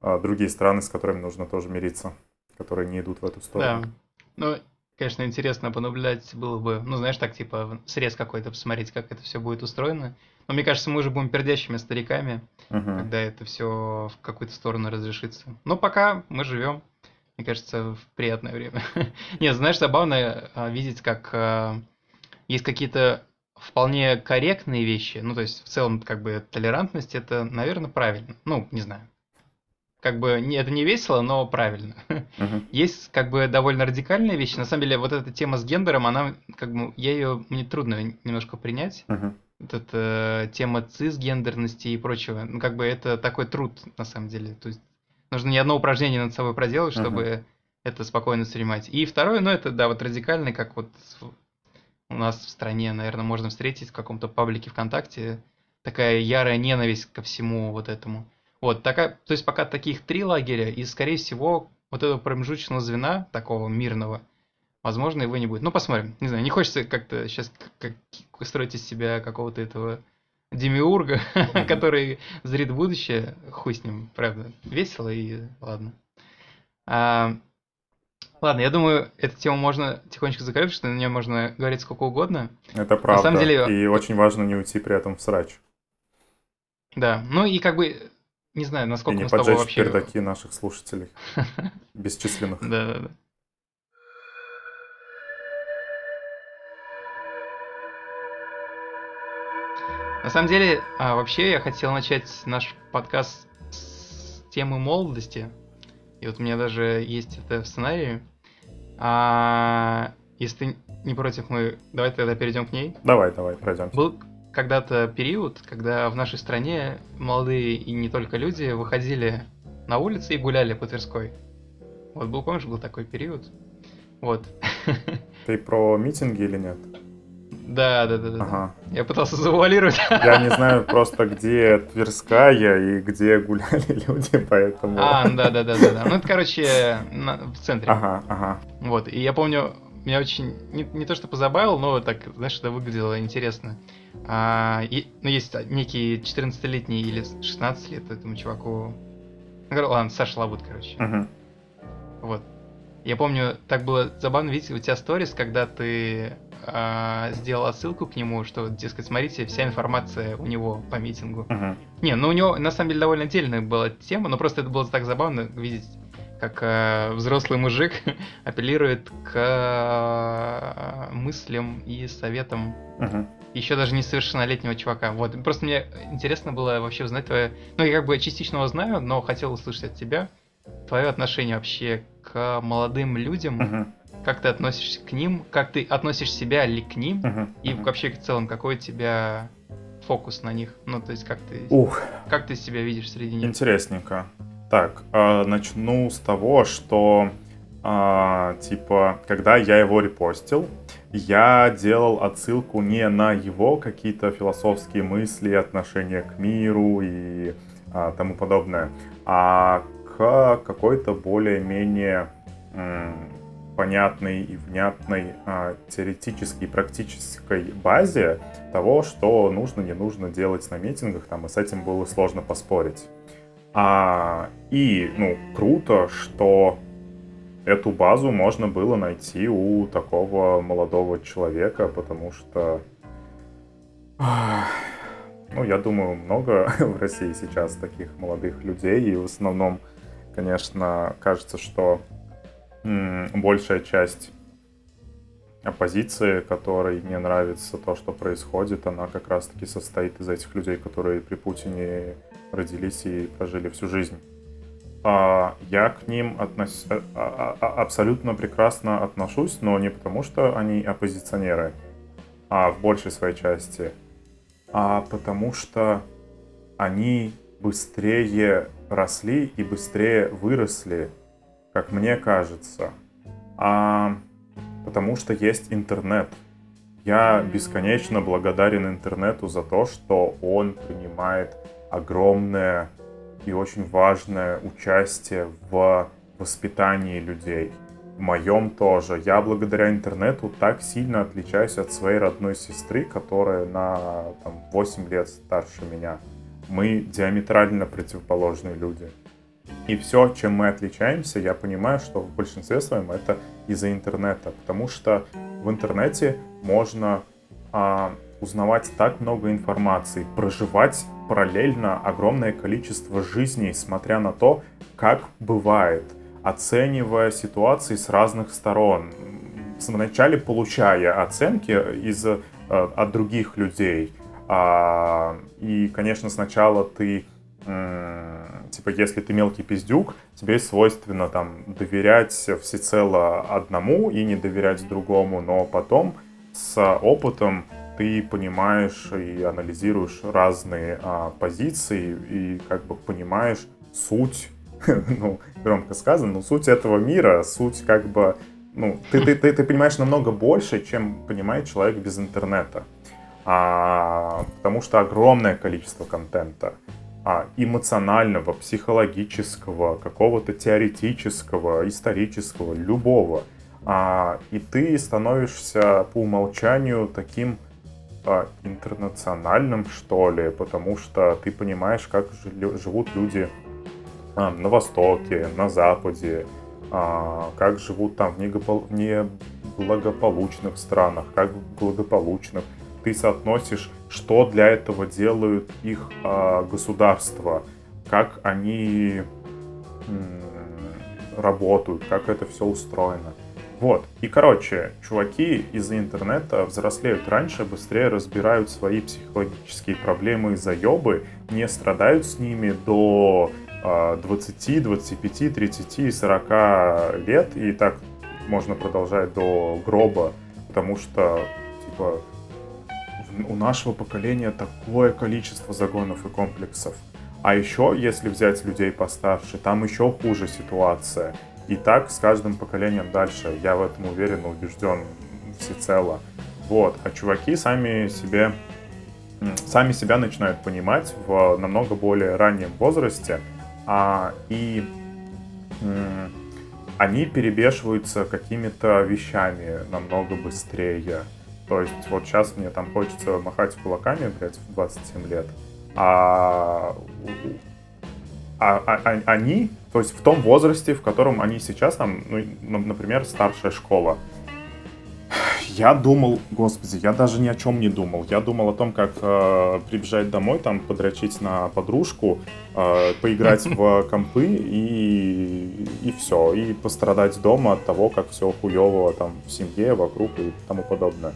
а, другие страны, с которыми нужно тоже мириться, которые не идут в эту сторону. Да. Ну, Конечно, интересно понаблюдать было бы, ну, знаешь, так, типа, срез какой-то, посмотреть, как это все будет устроено. Но мне кажется, мы уже будем пердящими стариками, угу. когда это все в какую-то сторону разрешится. Но пока мы живем, мне кажется, в приятное время. (laughs) Нет, знаешь, забавно а, видеть, как а, есть какие-то вполне корректные вещи. Ну, то есть, в целом, как бы, толерантность это, наверное, правильно. Ну, не знаю как бы это не весело, но правильно. Uh-huh. (laughs) Есть как бы довольно радикальные вещи. На самом деле, вот эта тема с гендером, она как бы я ее мне трудно немножко принять. Uh-huh. Вот эта э, тема цисгендерности и прочего. Ну, как бы это такой труд, на самом деле. То есть нужно не одно упражнение над собой проделать, чтобы uh-huh. это спокойно снимать. И второе, ну, это, да, вот радикальный, как вот у нас в стране, наверное, можно встретить в каком-то паблике ВКонтакте, такая ярая ненависть ко всему вот этому. Вот, такая, то есть пока таких три лагеря, и, скорее всего, вот этого промежуточного звена, такого мирного, возможно, его не будет. Ну, посмотрим. Не знаю, не хочется как-то сейчас как, строить из себя какого-то этого демиурга, (laughs) который зрит будущее. Хуй с ним, правда. Весело и ладно. А, ладно, я думаю, эту тему можно тихонечко закрыть, что на нее можно говорить сколько угодно. Это правда. На самом деле... И очень важно не уйти при этом в срач. Да, ну и как бы не знаю, насколько и не мы с тобой вообще... пердаки наших слушателей. (laughs) Бесчисленных. Да, да, да. На самом деле, а, вообще я хотел начать наш подкаст с темы молодости. И вот у меня даже есть это в сценарии. А, если ты не против, мы давай тогда перейдем к ней. Давай, давай, пройдем. Был, когда-то период, когда в нашей стране молодые и не только люди выходили на улицы и гуляли по Тверской. Вот был, помнишь, был такой период? Вот. (laughs) Ты про митинги или нет? Да, да, да, да. Ага. Я пытался завуалировать. (laughs) Я не знаю просто, где Тверская и где гуляли (laughs) люди, поэтому... А, да, да, да, да, да. Ну, это, короче, на, в центре. Ага, ага. Вот, и я помню, меня очень, не, не то что позабавил, но так, знаешь, это выглядело интересно. А, и, ну, есть некий 14-летний или 16 лет этому чуваку. Ну, ладно, Саша Лабут, короче. Мгм. Вот. Я помню, так было забавно видеть у тебя сторис, когда ты а, сделал отсылку к нему, что, дескать, смотрите, вся информация у него по митингу. Мгм. Не, ну у него на самом деле довольно отдельная была тема, но просто это было так забавно видеть, как э, взрослый мужик (laughs) апеллирует к э, мыслям и советам Мгм. еще даже несовершеннолетнего чувака. Вот, просто мне интересно было вообще узнать твое... Ну, я как бы частично его знаю, но хотел услышать от тебя твое отношение вообще к молодым людям. Мгм. Как ты относишься к ним? Как ты относишь себя ли к ним? Мгм. И вообще в целом, какой у тебя фокус на них? Ну, то есть, как ты, Ух, как ты себя видишь среди них? интересненько. Так, а, начну с того, что а, типа, когда я его репостил, я делал отсылку не на его какие-то философские мысли, отношения к миру и а, тому подобное, а к какой-то более-менее м, понятной и внятной а, теоретической и практической базе того, что нужно, не нужно делать на митингах, там, и с этим было сложно поспорить. А, и, ну, круто, что эту базу можно было найти у такого молодого человека, потому что, ну, я думаю, много (laughs) в России сейчас таких молодых людей, и в основном, конечно, кажется, что большая часть оппозиции, которой не нравится то, что происходит, она как раз-таки состоит из этих людей, которые при Путине родились и прожили всю жизнь. А, Я к ним относ... а- а- а- абсолютно прекрасно отношусь, но не потому, что они оппозиционеры, а в большей своей части, а потому что они быстрее росли и быстрее выросли, как мне кажется, а потому что есть интернет. Я бесконечно благодарен интернету за то, что он принимает огромное и очень важное участие в воспитании людей. В моем тоже. Я благодаря интернету так сильно отличаюсь от своей родной сестры, которая на там, 8 лет старше меня. Мы диаметрально противоположные люди. И все, чем мы отличаемся, я понимаю, что в большинстве своем это из-за интернета. Потому что в интернете можно а, узнавать так много информации, проживать параллельно огромное количество жизней, смотря на то, как бывает, оценивая ситуации с разных сторон. Вначале получая оценки из, э, от других людей. А, и, конечно, сначала ты типа, если ты мелкий пиздюк, тебе свойственно там доверять всецело одному и не доверять другому, но потом с опытом ты понимаешь и анализируешь разные а, позиции и как бы понимаешь суть, (laughs) ну, громко сказано, но суть этого мира, суть как бы, ну, ты, ты, ты, ты понимаешь намного больше, чем понимает человек без интернета. А, потому что огромное количество контента а, эмоционального, психологического, какого-то теоретического, исторического, любого. А, и ты становишься по умолчанию таким а, интернациональным, что ли, потому что ты понимаешь, как живут люди а, на Востоке, на Западе, а, как живут там в неблагополучных странах, как в благополучных. Ты соотносишь, что для этого делают их государства, как они работают, как это все устроено. Вот. И, короче, чуваки из-за интернета взрослеют раньше, быстрее разбирают свои психологические проблемы и заебы, не страдают с ними до а, 20, 25, 30 и 40 лет, и так можно продолжать до гроба, потому что, типа, у нашего поколения такое количество загонов и комплексов. А еще, если взять людей постарше, там еще хуже ситуация. И так с каждым поколением дальше. Я в этом уверен, убежден всецело. Вот. А чуваки сами себе сами себя начинают понимать в намного более раннем возрасте. А, и они перебешиваются какими-то вещами намного быстрее. То есть вот сейчас мне там хочется махать кулаками, блядь, в 27 лет. А, а, а, а они, то есть в том возрасте, в котором они сейчас, там, ну, например, старшая школа, я думал, господи, я даже ни о чем не думал. Я думал о том, как э, прибежать домой, там, подрочить на подружку, э, поиграть (laughs) в компы и, и все. И пострадать дома от того, как все хуево там в семье, вокруг и тому подобное.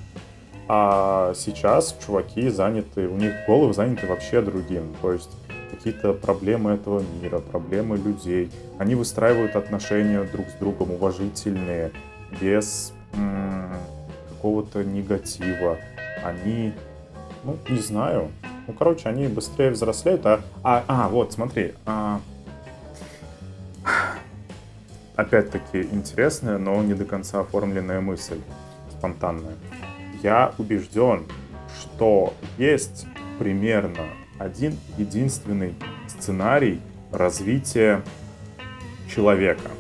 А сейчас чуваки заняты, у них головы заняты вообще другим. То есть какие-то проблемы этого мира, проблемы людей. Они выстраивают отношения друг с другом уважительные, без какого-то негатива. Они, ну, не знаю. Ну, короче, они быстрее взрослеют. А, а, а вот, смотри. А... Опять-таки интересная, но не до конца оформленная мысль. Спонтанная. Я убежден, что есть примерно один единственный сценарий развития человека.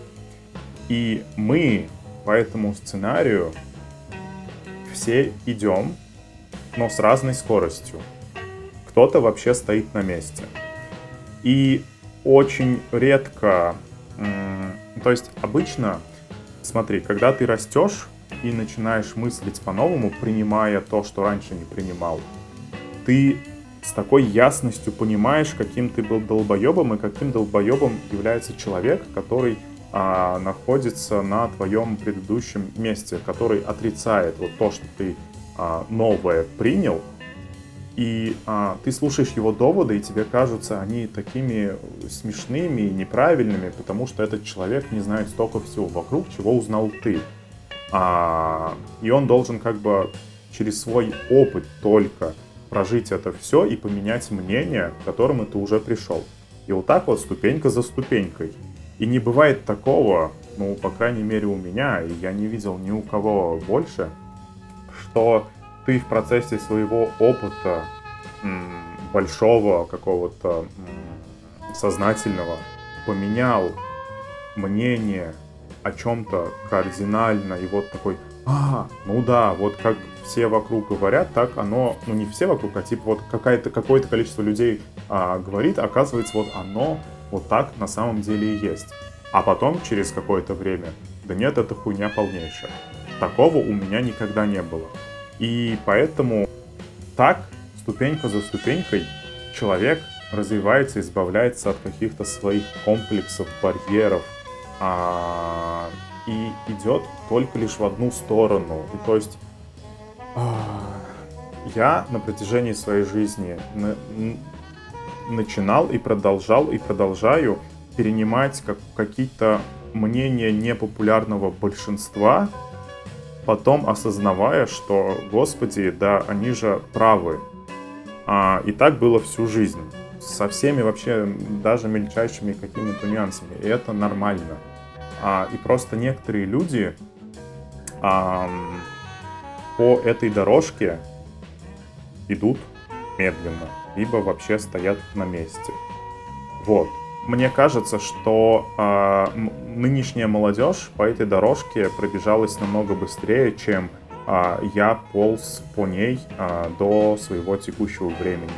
И мы по этому сценарию все идем, но с разной скоростью. Кто-то вообще стоит на месте. И очень редко, то есть обычно, смотри, когда ты растешь и начинаешь мыслить по-новому, принимая то, что раньше не принимал, ты с такой ясностью понимаешь, каким ты был долбоебом и каким долбоебом является человек, который а, находится на твоем предыдущем месте, который отрицает вот то, что ты а, новое принял, и а, ты слушаешь его доводы, и тебе кажутся они такими смешными и неправильными, потому что этот человек не знает столько всего вокруг, чего узнал ты. А, и он должен как бы через свой опыт только прожить это все и поменять мнение, к которому ты уже пришел. И вот так вот ступенька за ступенькой. И не бывает такого, ну, по крайней мере, у меня, и я не видел ни у кого больше, что ты в процессе своего опыта большого какого-то сознательного поменял мнение о чем-то кардинально, и вот такой, а, ну да, вот как все вокруг говорят, так оно, ну не все вокруг, а типа вот какое-то количество людей а, говорит, оказывается, вот оно вот так на самом деле и есть. А потом, через какое-то время, да нет, это хуйня полнейшая. Такого у меня никогда не было. И поэтому так, ступенька за ступенькой, человек развивается, избавляется от каких-то своих комплексов, барьеров, а, и идет только лишь в одну сторону. И то есть я на протяжении своей жизни начинал и продолжал и продолжаю перенимать как, какие-то мнения непопулярного большинства, потом осознавая, что, господи, да, они же правы. А, и так было всю жизнь. Со всеми вообще даже мельчайшими какими-то нюансами. И это нормально. А, и просто некоторые люди а, по этой дорожке идут медленно либо вообще стоят на месте. Вот. Мне кажется, что э, нынешняя молодежь по этой дорожке пробежалась намного быстрее, чем э, я полз по ней э, до своего текущего времени.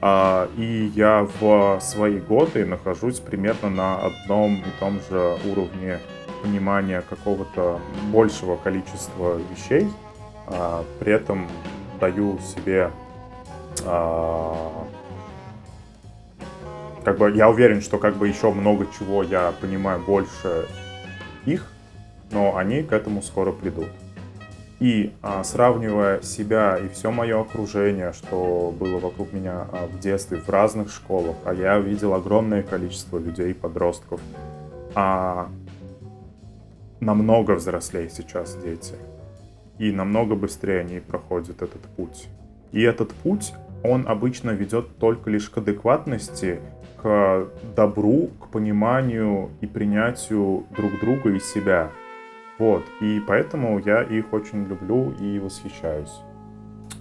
Э, и я в свои годы нахожусь примерно на одном и том же уровне понимания какого-то большего количества вещей. Э, при этом даю себе а, как бы я уверен, что как бы еще много чего я понимаю больше их, но они к этому скоро придут. И а, сравнивая себя и все мое окружение, что было вокруг меня а, в детстве, в разных школах, а я видел огромное количество людей, подростков, а, намного взрослее сейчас дети. И намного быстрее они проходят этот путь. И этот путь, он обычно ведет только лишь к адекватности, к добру, к пониманию и принятию друг друга и себя. Вот, и поэтому я их очень люблю и восхищаюсь.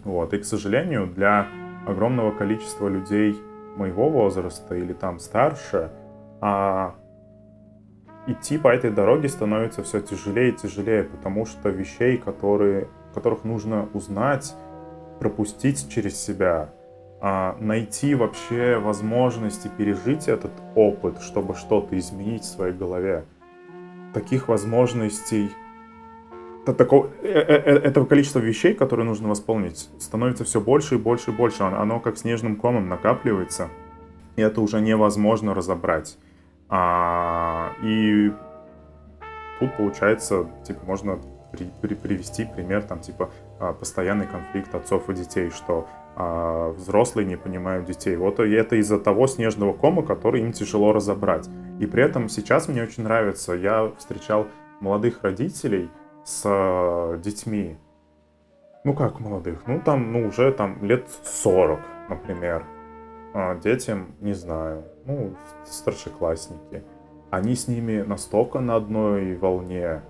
Вот, и, к сожалению, для огромного количества людей моего возраста или там старше, а, идти по этой дороге становится все тяжелее и тяжелее, потому что вещей, которые, которых нужно узнать, пропустить через себя, а, найти вообще возможности пережить этот опыт, чтобы что-то изменить в своей голове. Таких возможностей, такого, э, э, э, этого количества вещей, которые нужно восполнить, становится все больше и больше и больше. Оно как снежным комом накапливается, и это уже невозможно разобрать. А, и тут получается, типа, можно при, при, привести пример, там, типа, а, постоянный конфликт отцов и детей, что а взрослые не понимают детей. Вот и это из-за того снежного кома, который им тяжело разобрать. И при этом сейчас мне очень нравится, я встречал молодых родителей с э, детьми. Ну как молодых? Ну там, ну уже там лет 40, например. А детям, не знаю, ну старшеклассники. Они с ними настолько на одной волне,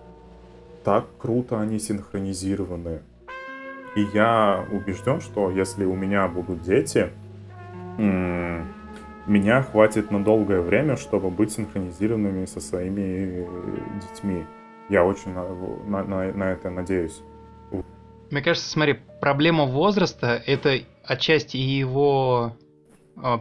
так круто они синхронизированы. И я убежден, что если у меня будут дети, меня хватит на долгое время, чтобы быть синхронизированными со своими детьми. Я очень на, на, на, на это надеюсь. Мне кажется, смотри, проблема возраста это отчасти его а,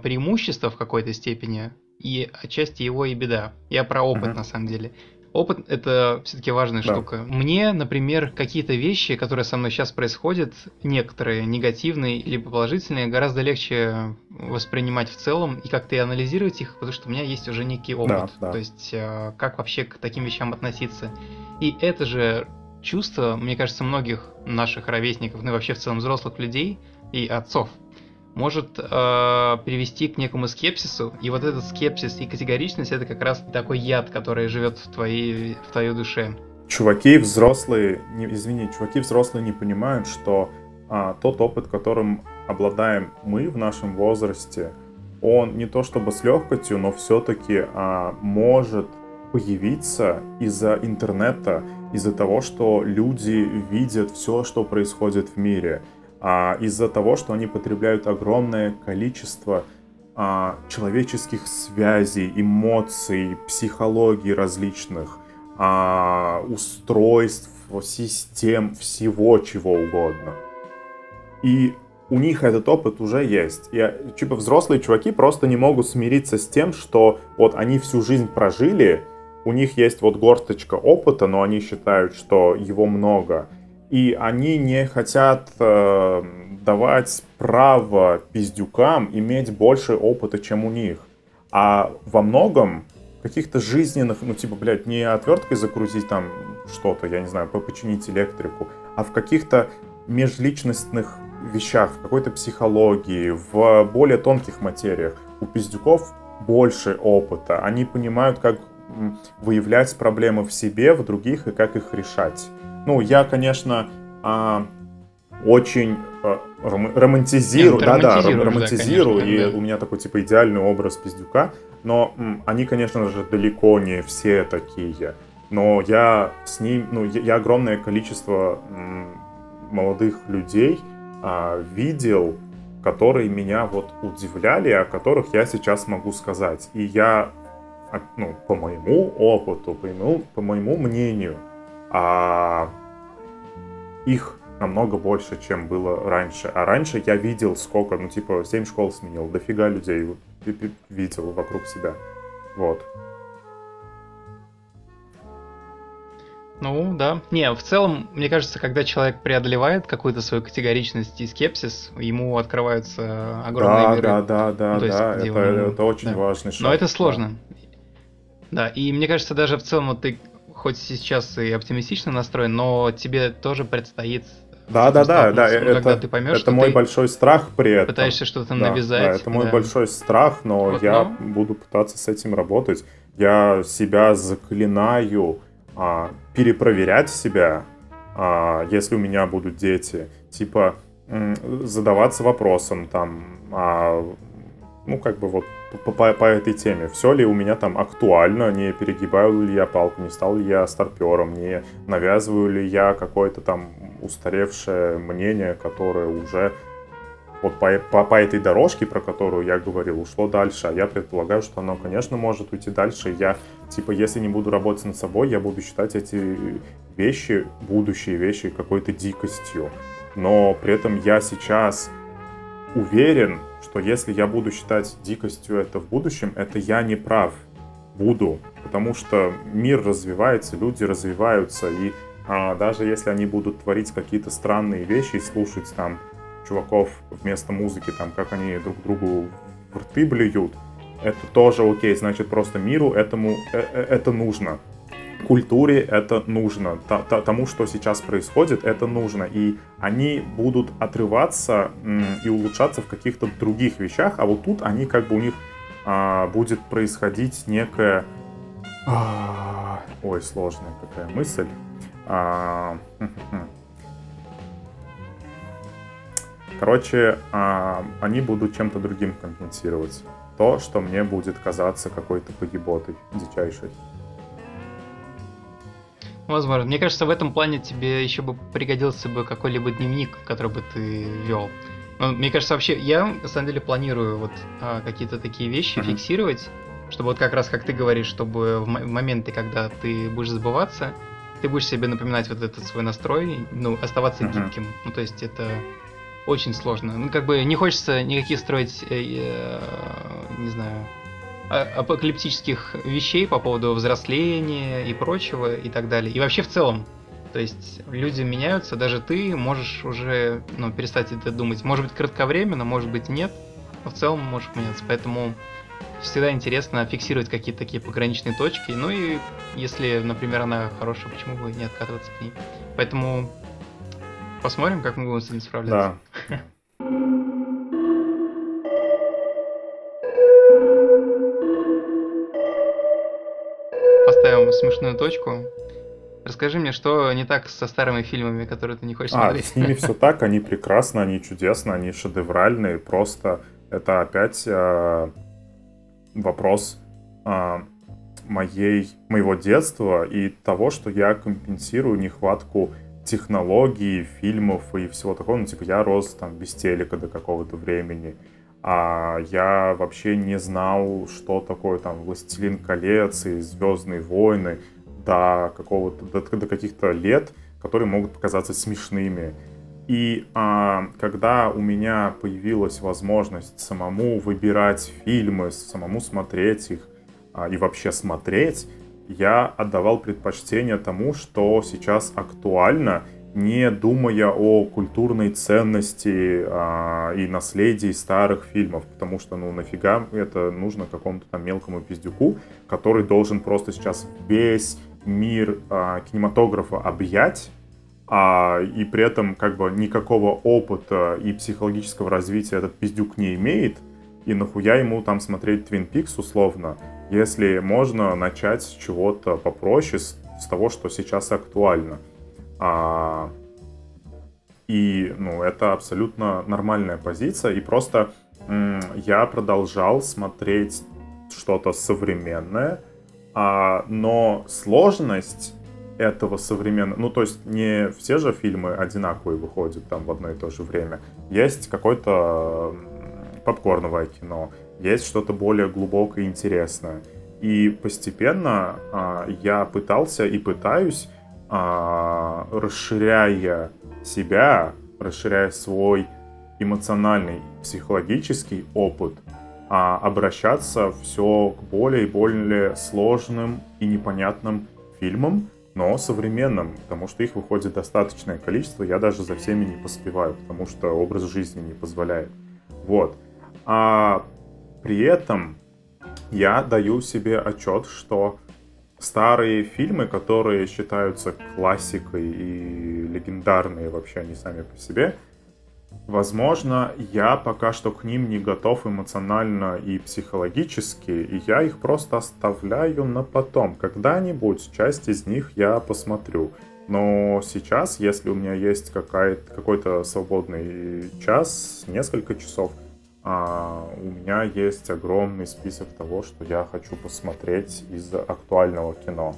преимущество в какой-то степени, и отчасти его и беда. Я про опыт, uh-huh. на самом деле. Опыт — это все-таки важная да. штука. Мне, например, какие-то вещи, которые со мной сейчас происходят, некоторые негативные или положительные, гораздо легче воспринимать в целом и как-то и анализировать их, потому что у меня есть уже некий опыт. Да, да. То есть, э, как вообще к таким вещам относиться. И это же чувство, мне кажется, многих наших ровесников, ну и вообще в целом взрослых людей и отцов, может э, привести к некому скепсису, и вот этот скепсис и категоричность это как раз такой яд, который живет в твоей, в твоей душе. Чуваки взрослые, не, извини, чуваки взрослые не понимают, что а, тот опыт, которым обладаем мы в нашем возрасте, он не то чтобы с легкостью, но все-таки а, может появиться из-за интернета, из-за того, что люди видят все, что происходит в мире а, из-за того, что они потребляют огромное количество а, человеческих связей, эмоций, психологий различных, а, устройств, систем, всего чего угодно. И у них этот опыт уже есть. И типа взрослые чуваки просто не могут смириться с тем, что вот они всю жизнь прожили, у них есть вот горсточка опыта, но они считают, что его много и они не хотят э, давать право пиздюкам иметь больше опыта, чем у них. А во многом каких-то жизненных, ну типа, блядь, не отверткой закрутить там что-то, я не знаю, починить электрику, а в каких-то межличностных вещах, в какой-то психологии, в более тонких материях. У пиздюков больше опыта. Они понимают, как выявлять проблемы в себе, в других и как их решать. Ну, я, конечно, а, очень а, романтизирую, да, да, романтизирую, да, конечно, и да. у меня такой типа идеальный образ пиздюка, но м, они, конечно же, далеко не все такие. Но я с ним, ну, я, я огромное количество м, молодых людей а, видел, которые меня вот удивляли, о которых я сейчас могу сказать. И я, а, ну, по моему опыту, по моему, по моему мнению, а их намного больше, чем было раньше. А раньше я видел сколько, ну типа 7 школ сменил, дофига людей видел вокруг себя. Вот. Ну, да. Не, в целом, мне кажется, когда человек преодолевает какую-то свою категоричность и скепсис, ему открываются огромные да, миры. Да, да, да, ну, да, это, ему... это очень да. важный шаг. Но это сложно. Да. да, и мне кажется, даже в целом, вот ты хоть сейчас и оптимистично настроен, но тебе тоже предстоит да, да, да, да, ну, это, ты поймешь, это мой большой страх при этом. Пытаешься что-то да, навязать. Да, это мой да. большой страх, но вот, я но... буду пытаться с этим работать. Я себя заклинаю а, перепроверять себя, а, если у меня будут дети. Типа задаваться вопросом там, а, ну как бы вот по, по, по этой теме. Все ли у меня там актуально, не перегибаю ли я палку, не стал ли я старпером, не навязываю ли я какое-то там устаревшее мнение, которое уже вот по, по, по этой дорожке, про которую я говорил, ушло дальше. А я предполагаю, что оно, конечно, может уйти дальше. Я типа, если не буду работать над собой, я буду считать эти вещи, будущие вещи, какой-то дикостью. Но при этом я сейчас уверен, что если я буду считать дикостью это в будущем, это я не прав. Буду. Потому что мир развивается, люди развиваются. И а, даже если они будут творить какие-то странные вещи и слушать там чуваков вместо музыки, там, как они друг другу в рты блюют, это тоже окей. Значит, просто миру этому э, э, это нужно культуре это нужно, тому, что сейчас происходит, это нужно. И они будут отрываться и улучшаться в каких-то других вещах, а вот тут они как бы у них а, будет происходить некая... Ой, сложная какая мысль. А, (laughs) короче, а, они будут чем-то другим компенсировать. То, что мне будет казаться какой-то погиботой дичайшей. Возможно. Мне кажется, в этом плане тебе еще бы пригодился бы какой-либо дневник, который бы ты вел. Ну, мне кажется, вообще, я на самом деле планирую вот а, какие-то такие вещи mm-hmm. фиксировать, чтобы вот как раз, как ты говоришь, чтобы в, м- в моменты, когда ты будешь забываться, ты будешь себе напоминать вот этот свой настрой, ну, оставаться mm-hmm. гибким. Ну, то есть это очень сложно. Ну, как бы не хочется никаких строить, э, э, не знаю, апокалиптических вещей по поводу взросления и прочего и так далее. И вообще в целом. То есть люди меняются, даже ты можешь уже ну, перестать это думать. Может быть кратковременно, может быть нет, но в целом можешь меняться. Поэтому всегда интересно фиксировать какие-то такие пограничные точки. Ну и если, например, она хорошая, почему бы не откатываться к ней. Поэтому посмотрим, как мы будем с этим справляться. Да. Смешную точку. Расскажи мне, что не так со старыми фильмами, которые ты не хочешь а, смотреть? с ними все так, они прекрасны, они чудесны, они шедевральные. Просто это опять э, вопрос э, моей, моего детства и того, что я компенсирую нехватку технологий, фильмов и всего такого. Ну, типа, я рос там без телека до какого-то времени а я вообще не знал, что такое там «Властелин колец» и «Звездные войны» до какого-то, до, до каких-то лет, которые могут показаться смешными. И а, когда у меня появилась возможность самому выбирать фильмы, самому смотреть их а, и вообще смотреть, я отдавал предпочтение тому, что сейчас актуально, не думая о культурной ценности а, и наследии старых фильмов, потому что, ну, нафига это нужно какому-то там мелкому пиздюку, который должен просто сейчас весь мир а, кинематографа объять, а, и при этом как бы никакого опыта и психологического развития этот пиздюк не имеет, и нахуя ему там смотреть Twin Peaks условно, если можно начать с чего-то попроще, с, с того, что сейчас актуально. А, и, ну, это абсолютно нормальная позиция. И просто я продолжал смотреть что-то современное, а, но сложность этого современного... Ну, то есть не все же фильмы одинаковые выходят там в одно и то же время. Есть какое-то попкорновое кино, есть что-то более глубокое и интересное. И постепенно а, я пытался и пытаюсь расширяя себя, расширяя свой эмоциональный, психологический опыт, а обращаться все к более и более сложным и непонятным фильмам, но современным, потому что их выходит достаточное количество, я даже за всеми не поспеваю, потому что образ жизни не позволяет. Вот. А при этом я даю себе отчет, что старые фильмы, которые считаются классикой и легендарные вообще они сами по себе, возможно, я пока что к ним не готов эмоционально и психологически, и я их просто оставляю на потом. Когда-нибудь часть из них я посмотрю. Но сейчас, если у меня есть какой-то свободный час, несколько часов, а, у меня есть огромный список того, что я хочу посмотреть из актуального кино.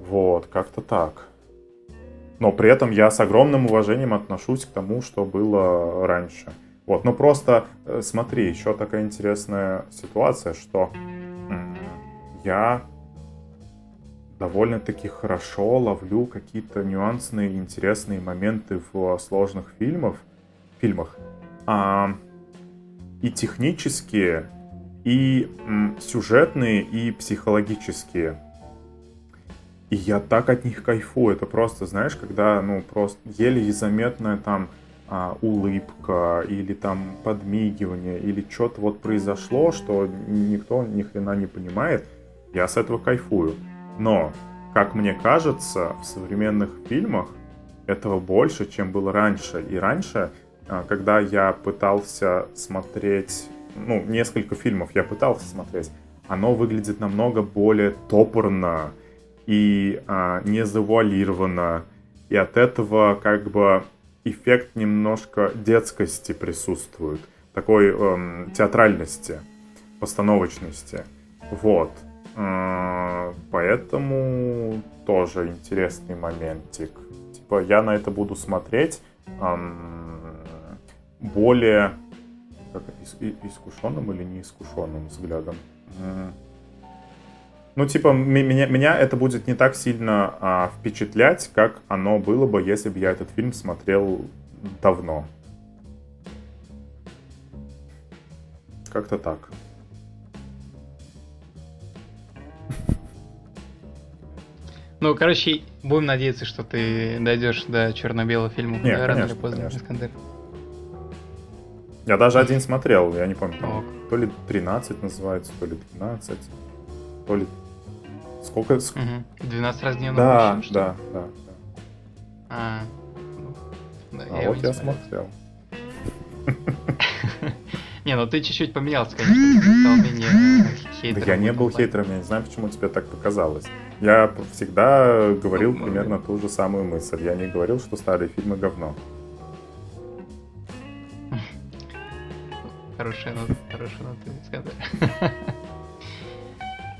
Вот, как-то так. Но при этом я с огромным уважением отношусь к тому, что было раньше. Вот, ну просто э, смотри, еще такая интересная ситуация, что я довольно-таки хорошо ловлю какие-то нюансные, интересные моменты в сложных фильмах, фильмах. А, и технические, и сюжетные, и психологические. И я так от них кайфую. Это просто, знаешь, когда, ну, просто еле заметная там а, улыбка или там подмигивание или что-то вот произошло, что никто ни хрена не понимает, я с этого кайфую. Но, как мне кажется, в современных фильмах этого больше, чем было раньше. И раньше, когда я пытался смотреть, ну, несколько фильмов я пытался смотреть, оно выглядит намного более топорно и а, не завуалировано. И от этого как бы эффект немножко детскости присутствует, такой эм, театральности, постановочности. Вот. Э, поэтому тоже интересный моментик. Типа я на это буду смотреть эм, более как, искушенным или неискушенным взглядом. Ну, типа, меня, меня это будет не так сильно а, впечатлять, как оно было бы, если бы я этот фильм смотрел давно. Как-то так. Ну, короче, будем надеяться, что ты дойдешь до черно-белого фильма Нет, рано конечно, или поздно, конечно. Искандер. Я даже один смотрел, я не помню, там, то ли 13 называется, то ли 12, то ли Сколько? Угу. 12 раз дневно. Да, да, да, да. А, ну, а я вот я смотрел. (laughs) Не, ну ты чуть-чуть поменялся, конечно, стал менее хейтером. Да я не был хейтером, я не знаю, почему тебе так показалось. Я всегда говорил ну, примерно ту же самую мысль. Я не говорил, что старые фильмы говно. Хорошая нота, хорошая нота, сказать. (laughs)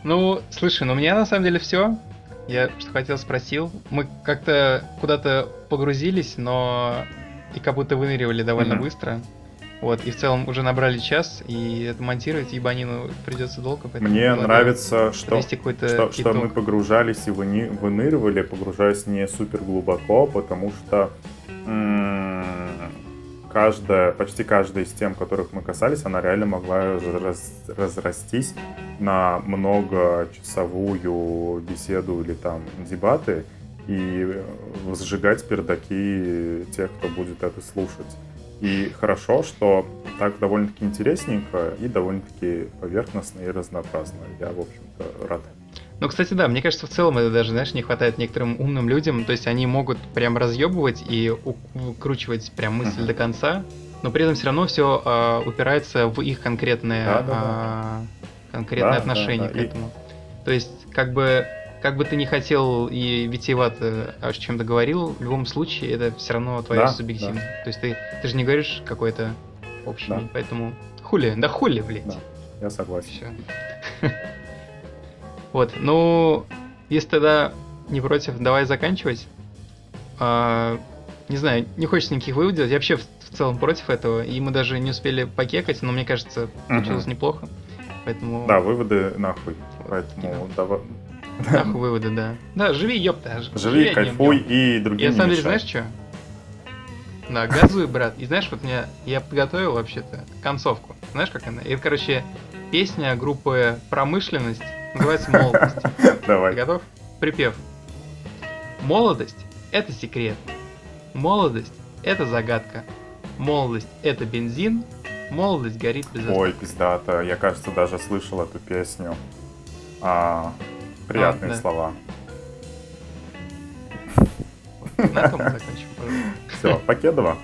Ну, слушай, ну у меня на самом деле все. Я что хотел спросил. Мы как-то куда-то погрузились, но и как будто выныривали довольно mm-hmm. быстро. Вот, и в целом уже набрали час, и это монтировать ебанину придется долго. Мне нравится, что, что, что мы погружались и выни, выныривали, погружаясь не супер глубоко, потому что м- каждая, почти каждая из тем, которых мы касались, она реально могла раз, разрастись на многочасовую беседу или там дебаты и сжигать пердаки тех, кто будет это слушать. И хорошо, что так довольно-таки интересненько и довольно-таки поверхностно и разнообразно. Я, в общем-то, рад. Ну, кстати, да, мне кажется, в целом это даже, знаешь, не хватает некоторым умным людям. То есть они могут прям разъебывать и укручивать прям мысль uh-huh. до конца, но при этом все равно все э, а, упирается в их конкретное, да, да, да. Э, конкретное да, отношение да, да. к этому. И... То есть, как бы, как бы ты не хотел и витиевато о чем-то говорил, в любом случае это все равно твоя да, субъективность. Да. То есть ты, ты же не говоришь какой-то общий, да. поэтому хули, да хули, блядь. Да, я согласен. Все. (laughs) Вот, ну, если тогда не против, давай заканчивать. А, не знаю, не хочется никаких выводов делать. Я вообще в, в целом против этого. И мы даже не успели покекать, но мне кажется, получилось угу. неплохо. Поэтому... Да, выводы нахуй. Поэтому давай. Нахуй выводы, да. Да, живи, ёпта. Живи, живи кайфуй и другим И на самом деле, знаешь что? Да, газуй, брат. И знаешь, вот мне я подготовил вообще-то концовку. Знаешь, как она? Это, короче, песня группы «Промышленность» Называется молодость. (laughs) Давай. Ты готов? Припев. Молодость – это секрет. Молодость – это загадка. Молодость – это бензин. Молодость горит без остатка. Ой, пиздата. Я, кажется, даже слышал эту песню. А, приятные а, да. слова. На этом мы закончим, Все, Покедова.